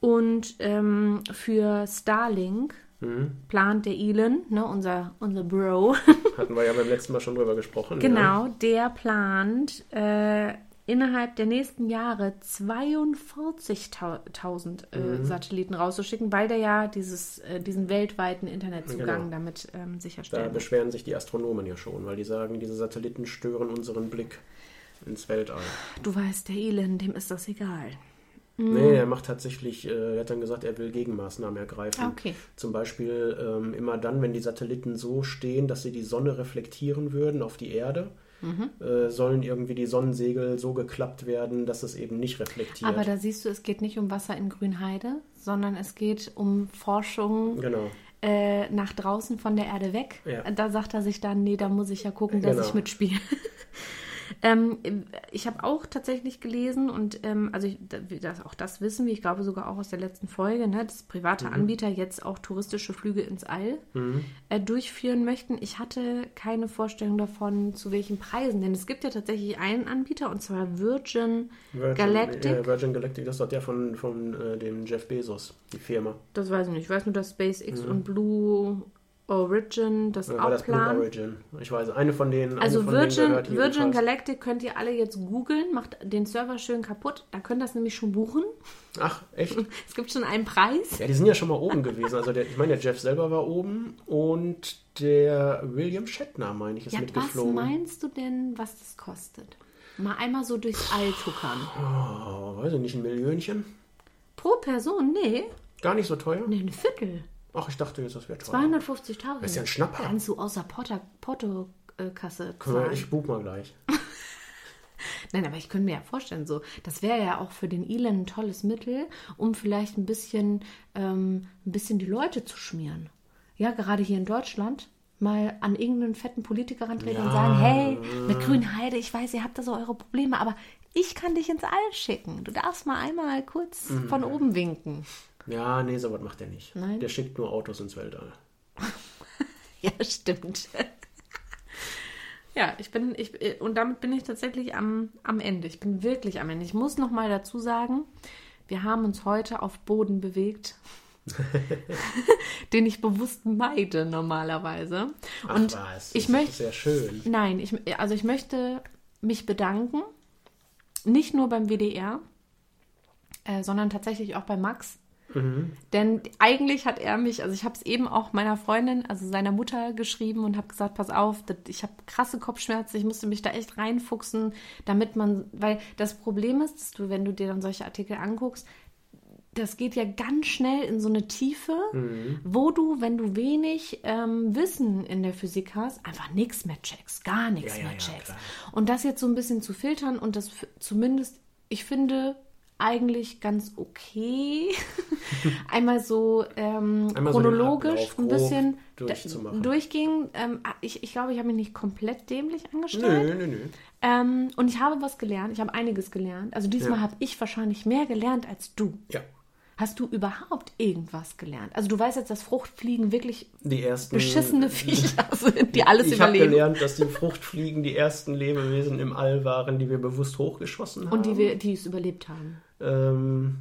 Und ähm, für Starlink Mhm. plant der Elon, ne, unser, unser Bro, *laughs* Hatten wir ja beim letzten Mal schon drüber gesprochen. Ja. genau, der plant äh, innerhalb der nächsten Jahre 42.000 äh, Mhm. Satelliten rauszuschicken, weil der ja dieses, äh, diesen weltweiten Internetzugang Genau. damit ähm, Da sicherstellen will. beschweren sich die Astronomen ja schon, weil die sagen, diese Satelliten stören unseren Blick ins Weltall. Du weißt, der Elon, dem ist das egal. Nee, er macht tatsächlich, äh, er hat dann gesagt, er will Gegenmaßnahmen ergreifen. Ah, okay. Zum Beispiel ähm, immer dann, wenn die Satelliten so stehen, dass sie die Sonne reflektieren würden auf die Erde, Mhm. äh, sollen irgendwie die Sonnensegel so geklappt werden, dass es eben nicht reflektiert. Aber da siehst du, es geht nicht um Wasser in Grünheide, sondern es geht um Forschung genau. äh, nach draußen von der Erde weg. Ja. Da sagt er sich dann, nee, da muss ich ja gucken, dass Genau. ich mitspiele. *laughs* Ähm, ich habe auch tatsächlich gelesen und ähm, also ich, das, auch das wissen wir, ich glaube sogar auch aus der letzten Folge, ne, dass private mhm. Anbieter jetzt auch touristische Flüge ins All mhm. äh, durchführen möchten. Ich hatte keine Vorstellung davon, zu welchen Preisen, denn es gibt ja tatsächlich einen Anbieter und zwar Virgin, Virgin Galactic. Ja, Virgin Galactic, das ist der von, von äh, dem Jeff Bezos, die Firma. Das weiß ich nicht. Ich weiß nur, dass SpaceX mhm. und Blue Origin, das Oder auch das. Blue Origin. Ich weiß, eine von denen. Also von Virgin, denen Virgin Galactic könnt ihr alle jetzt googeln, macht den Server schön kaputt. Da könnt ihr das nämlich schon buchen. Ach, echt? *laughs* Es gibt schon einen Preis. Ja, die sind ja schon mal oben gewesen. Also der, ich meine, der Jeff selber war oben und der William Shatner, meine ich, ist ja, mitgeflogen. Was meinst du denn, was das kostet? Mal einmal so durchs All tuckern. Oh, weiß ich nicht, ein Millionchen? Pro Person? Nee. Gar nicht so teuer? Nee, ein Viertel. Ach, ich dachte jetzt, das wäre teuer. 250.000. Das ist ja ein Schnapper. Kannst du außer Portokasse zahlen. Ich buch mal gleich. *laughs* Nein, aber ich könnte mir ja vorstellen, so, das wäre ja auch für den Elon ein tolles Mittel, um vielleicht ein bisschen, ähm, ein bisschen die Leute zu schmieren. Ja, gerade hier in Deutschland mal an irgendeinen fetten Politiker rantreten ja. und sagen, hey, mit Grünheide, ich weiß, ihr habt da so eure Probleme, aber ich kann dich ins All schicken. Du darfst mal einmal kurz mhm. von oben winken. Ja, nee, sowas macht er nicht. Nein? Der schickt nur Autos ins Weltall. *laughs* ja, stimmt. ja, ich bin, ich, und damit bin ich tatsächlich am, am Ende. Ich bin wirklich am Ende. Ich muss noch mal dazu sagen, wir haben uns heute auf Boden bewegt. *laughs* den ich bewusst meide normalerweise. Ach und was, ich möchte sehr schön. Nein, ich, also ich möchte mich bedanken, nicht nur beim WDR, äh, sondern tatsächlich auch bei Max, Mhm. Denn eigentlich hat er mich, also ich habe es eben auch meiner Freundin, also seiner Mutter geschrieben und habe gesagt, pass auf, ich habe krasse Kopfschmerzen, ich musste mich da echt reinfuchsen, damit man, weil das Problem ist, dass du, wenn du dir dann solche Artikel anguckst, das geht ja ganz schnell in so eine Tiefe, mhm. wo du, wenn du wenig ähm, Wissen in der Physik hast, einfach nichts mehr checkst, gar nichts ja, mehr ja, checkst. Ja, und das jetzt so ein bisschen zu filtern und das zumindest, ich finde, eigentlich ganz okay. *laughs* Einmal so ähm, Einmal chronologisch so ein bisschen durchging. Ähm, ah, ich, ich glaube, ich habe mich nicht komplett dämlich angestellt. Nö, nö, nö. Ähm, und ich habe was gelernt. Ich habe einiges gelernt. Also diesmal ja. habe ich wahrscheinlich mehr gelernt als du. Ja. Hast du überhaupt irgendwas gelernt? Also du weißt jetzt, dass Fruchtfliegen wirklich die ersten, beschissene *laughs* Viecher sind, die alles ich überleben. Ich habe gelernt, dass die Fruchtfliegen die ersten Lebewesen im All waren, die wir bewusst hochgeschossen haben. Und die, wir, die es überlebt haben. Ähm,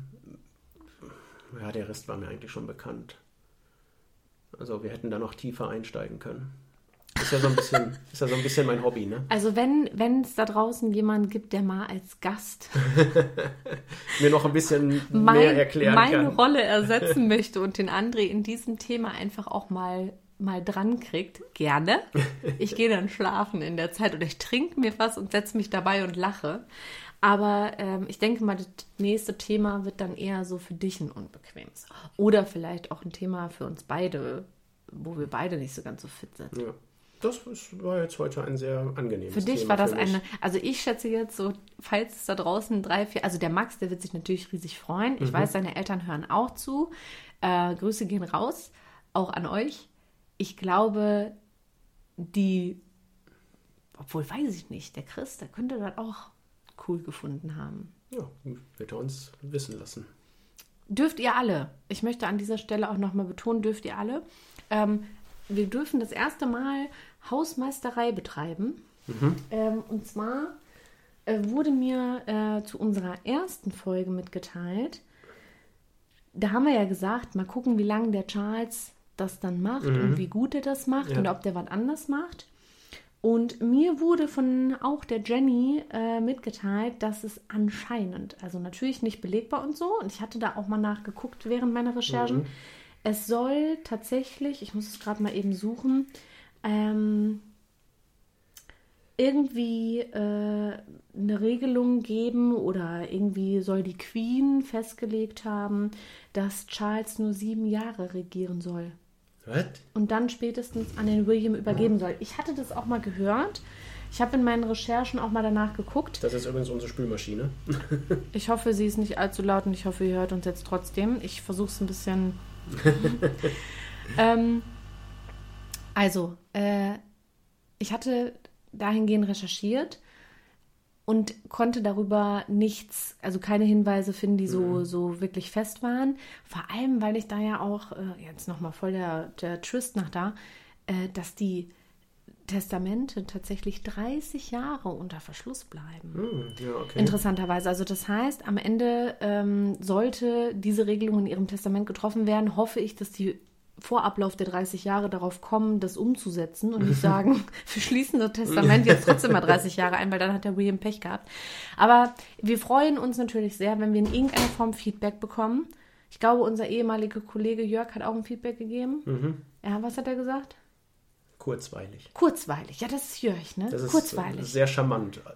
ja, der Rest war mir eigentlich schon bekannt. Also wir hätten da noch tiefer einsteigen können. Ist ja so ein bisschen, *laughs* ist ja so ein bisschen mein Hobby, ne? Also wenn es da draußen jemanden gibt, der mal als Gast *laughs* mir noch ein bisschen mein, mehr erklären meine kann. Meine Rolle ersetzen *laughs* möchte und den André in diesem Thema einfach auch mal mal dran kriegt, gerne. Ich gehe dann schlafen in der Zeit oder ich trinke mir was und setze mich dabei und lache. Aber ähm, ich denke mal, das nächste Thema wird dann eher so für dich ein unbequemes. Oder vielleicht auch ein Thema für uns beide, wo wir beide nicht so ganz so fit sind. Ja. Das war jetzt heute ein sehr angenehmes Für dich Thema war das eine, also ich schätze jetzt so, falls es da draußen drei, vier, also der Max, der wird sich natürlich riesig freuen. Ich mhm. weiß, seine Eltern hören auch zu. Äh, Grüße gehen raus, auch an euch. Ich glaube, die, obwohl weiß ich nicht, der Chris, der könnte das auch cool gefunden haben. Ja, wird er uns wissen lassen. Dürft ihr alle. Ich möchte an dieser Stelle auch nochmal betonen, dürft ihr alle. Ähm, wir dürfen das erste Mal Hausmeisterei betreiben. Mhm. Ähm, und zwar äh, wurde mir äh, zu unserer ersten Folge mitgeteilt, da haben wir ja gesagt, mal gucken, wie lange der Charles das dann macht mhm. und wie gut er das macht ja. und ob der was anders macht. Und mir wurde von auch der Jenny äh, mitgeteilt, dass es anscheinend, also natürlich nicht belegbar und so, und ich hatte da auch mal nachgeguckt während meiner Recherchen, mhm. es soll tatsächlich, ich muss es gerade mal eben suchen, ähm, irgendwie äh, eine Regelung geben oder irgendwie soll die Queen festgelegt haben, dass Charles nur sieben Jahre regieren soll. Was? Und dann spätestens an den William übergeben soll. Ich hatte das auch mal gehört. Ich habe in meinen Recherchen auch mal danach geguckt. Das ist übrigens unsere Spülmaschine. *laughs* ich hoffe, sie ist nicht allzu laut und ich hoffe, ihr hört uns jetzt trotzdem. Ich versuche es ein bisschen. *laughs* ähm, also, äh, ich hatte dahingehend recherchiert. Und konnte darüber nichts, also keine Hinweise finden, die so, Mhm. so wirklich fest waren. Vor allem, weil ich da ja auch, äh, jetzt nochmal voll der, der Twist nach da, äh, dass die Testamente tatsächlich 30 Jahre unter Verschluss bleiben. Hm, ja, okay. Interessanterweise. Also das heißt, am Ende ähm, sollte diese Regelung in ihrem Testament getroffen werden, hoffe ich, dass die vor Ablauf der 30 Jahre darauf kommen, das umzusetzen und nicht *laughs* sagen, wir schließen das Testament jetzt trotzdem mal 30 Jahre ein, weil dann hat der William Pech gehabt. Aber wir freuen uns natürlich sehr, wenn wir in irgendeiner Form Feedback bekommen. Ich glaube, unser ehemaliger Kollege Jörg hat auch ein Feedback gegeben. Mhm. Ja, was hat er gesagt? Kurzweilig. Kurzweilig. Ja, das ist Jörg, ne? Das ist Kurzweilig. sehr charmant. *laughs*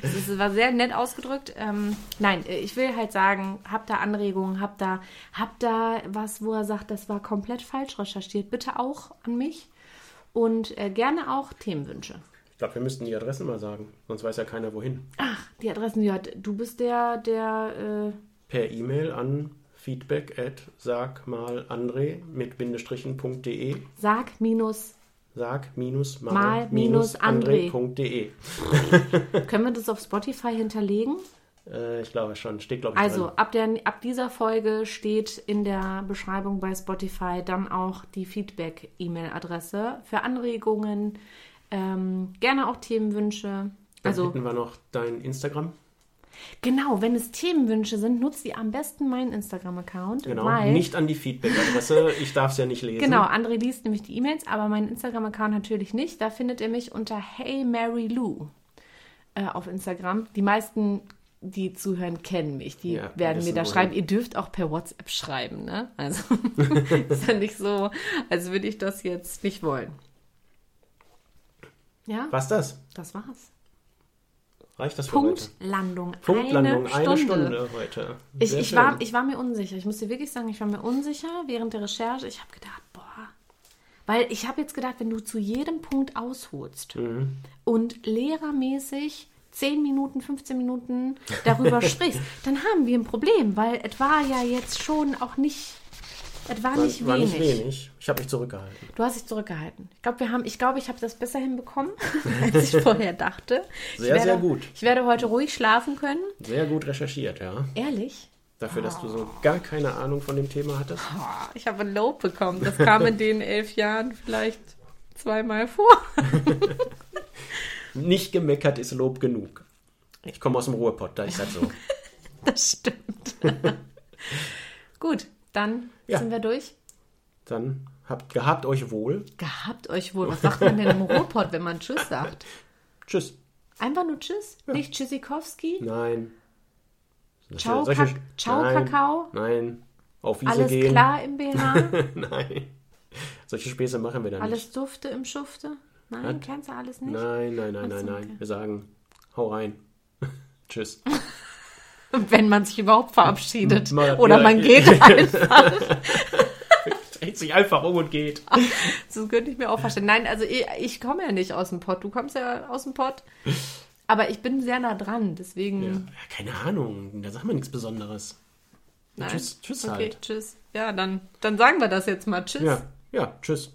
Das ist, war sehr nett ausgedrückt. Ähm, nein, äh, ich will halt sagen, habt da Anregungen, habt da, habt da was, wo er sagt, das war komplett falsch recherchiert. Bitte auch an mich und äh, gerne auch Themenwünsche. Ich glaube, wir müssten die Adressen mal sagen, sonst weiß ja keiner wohin. Ach, die Adressen, ja, du bist der, der, äh, Per E-Mail an feedback at sag mal André mit bindestrichen.de sag minus, sag minus mal, Mal minus. André.de. *laughs* können wir das auf Spotify hinterlegen? Äh, ich glaube schon, steht glaube ich Also drin. ab, der, ab dieser Folge steht in der Beschreibung bei Spotify dann auch die Feedback-E-Mail-Adresse für Anregungen, ähm, gerne auch Themenwünsche. Dann Also hätten wir noch dein Instagram. Genau, wenn es Themenwünsche sind, nutzt ihr am besten meinen Instagram-Account, Genau. weil Nicht an die Feedback-Adresse. Ich darf es ja nicht lesen. genau André liest nämlich die E-Mails, aber meinen Instagram-Account natürlich nicht. Da findet ihr mich unter Hey Mary Lou äh, auf Instagram. Die meisten die zuhören, kennen mich. Die Ja, werden mir da wohin. schreiben. Ihr dürft auch per WhatsApp schreiben, ne? Also *laughs* *laughs* ist ja nicht so, als würde ich das jetzt nicht wollen. Ja, Was das? das war's. Reicht das? Punktlandung. Punktlandung, eine eine Stunde. Stunde, heute. Ich, ich, war, ich war mir unsicher. Ich muss dir wirklich sagen, ich war mir unsicher während der Recherche. Ich habe gedacht, boah. Weil ich habe jetzt gedacht, wenn du zu jedem Punkt ausholst Mhm. und lehrermäßig 10 Minuten, 15 Minuten darüber *laughs* sprichst, dann haben wir ein Problem, weil es war ja jetzt schon auch nicht, es war, war, nicht war wenig. nicht wenig. Ich habe mich zurückgehalten. Du hast dich zurückgehalten. Ich glaube, wir haben, ich glaube, ich habe das besser hinbekommen, *laughs* als ich vorher dachte. Sehr, werde, sehr gut. Ich werde heute ruhig schlafen können. Sehr gut recherchiert, ja. Ehrlich? Dafür, dass du so gar keine Ahnung von dem Thema hattest. Boah, ich habe ein Lob bekommen. Das kam in den elf Jahren vielleicht zweimal vor. *laughs* Nicht gemeckert ist Lob genug. Ich komme aus dem Ruhrpott, da ist das so. *laughs* Das stimmt. Gut, dann Ja. sind wir durch. Dann habt gehabt euch wohl. Gehabt euch wohl. Was sagt man denn im Ruhrpott, wenn man Tschüss sagt? Tschüss. Einfach nur Tschüss? Nicht Tschüssikowski? Nein. Ciao, Solche- Kak- Ciao, nein, Kakao? Nein. Auf Wiese Alles gehen. klar im BH? *laughs* nein. Solche Späße machen wir da nicht. Alles dufte im Schufte? Nein, Was? kennst du alles nicht? Nein, nein, nein, nein, nein. okay. Wir sagen, hau rein. *laughs* Tschüss. *laughs* Wenn man sich überhaupt verabschiedet. Mal- Oder ja, man geht *laughs* einfach. Dreht sich einfach um und geht. *laughs* Das könnte ich mir auch vorstellen. Nein, also ich, ich komme ja nicht aus dem Pott. Du kommst ja aus dem Pott. Aber ich bin sehr nah dran, deswegen. Ja, keine Ahnung. Da sagt man nichts Besonderes. Nein. Tschüss, tschüss okay, halt. tschüss. Ja, dann, dann sagen wir das jetzt mal. Tschüss. Ja, ja, tschüss.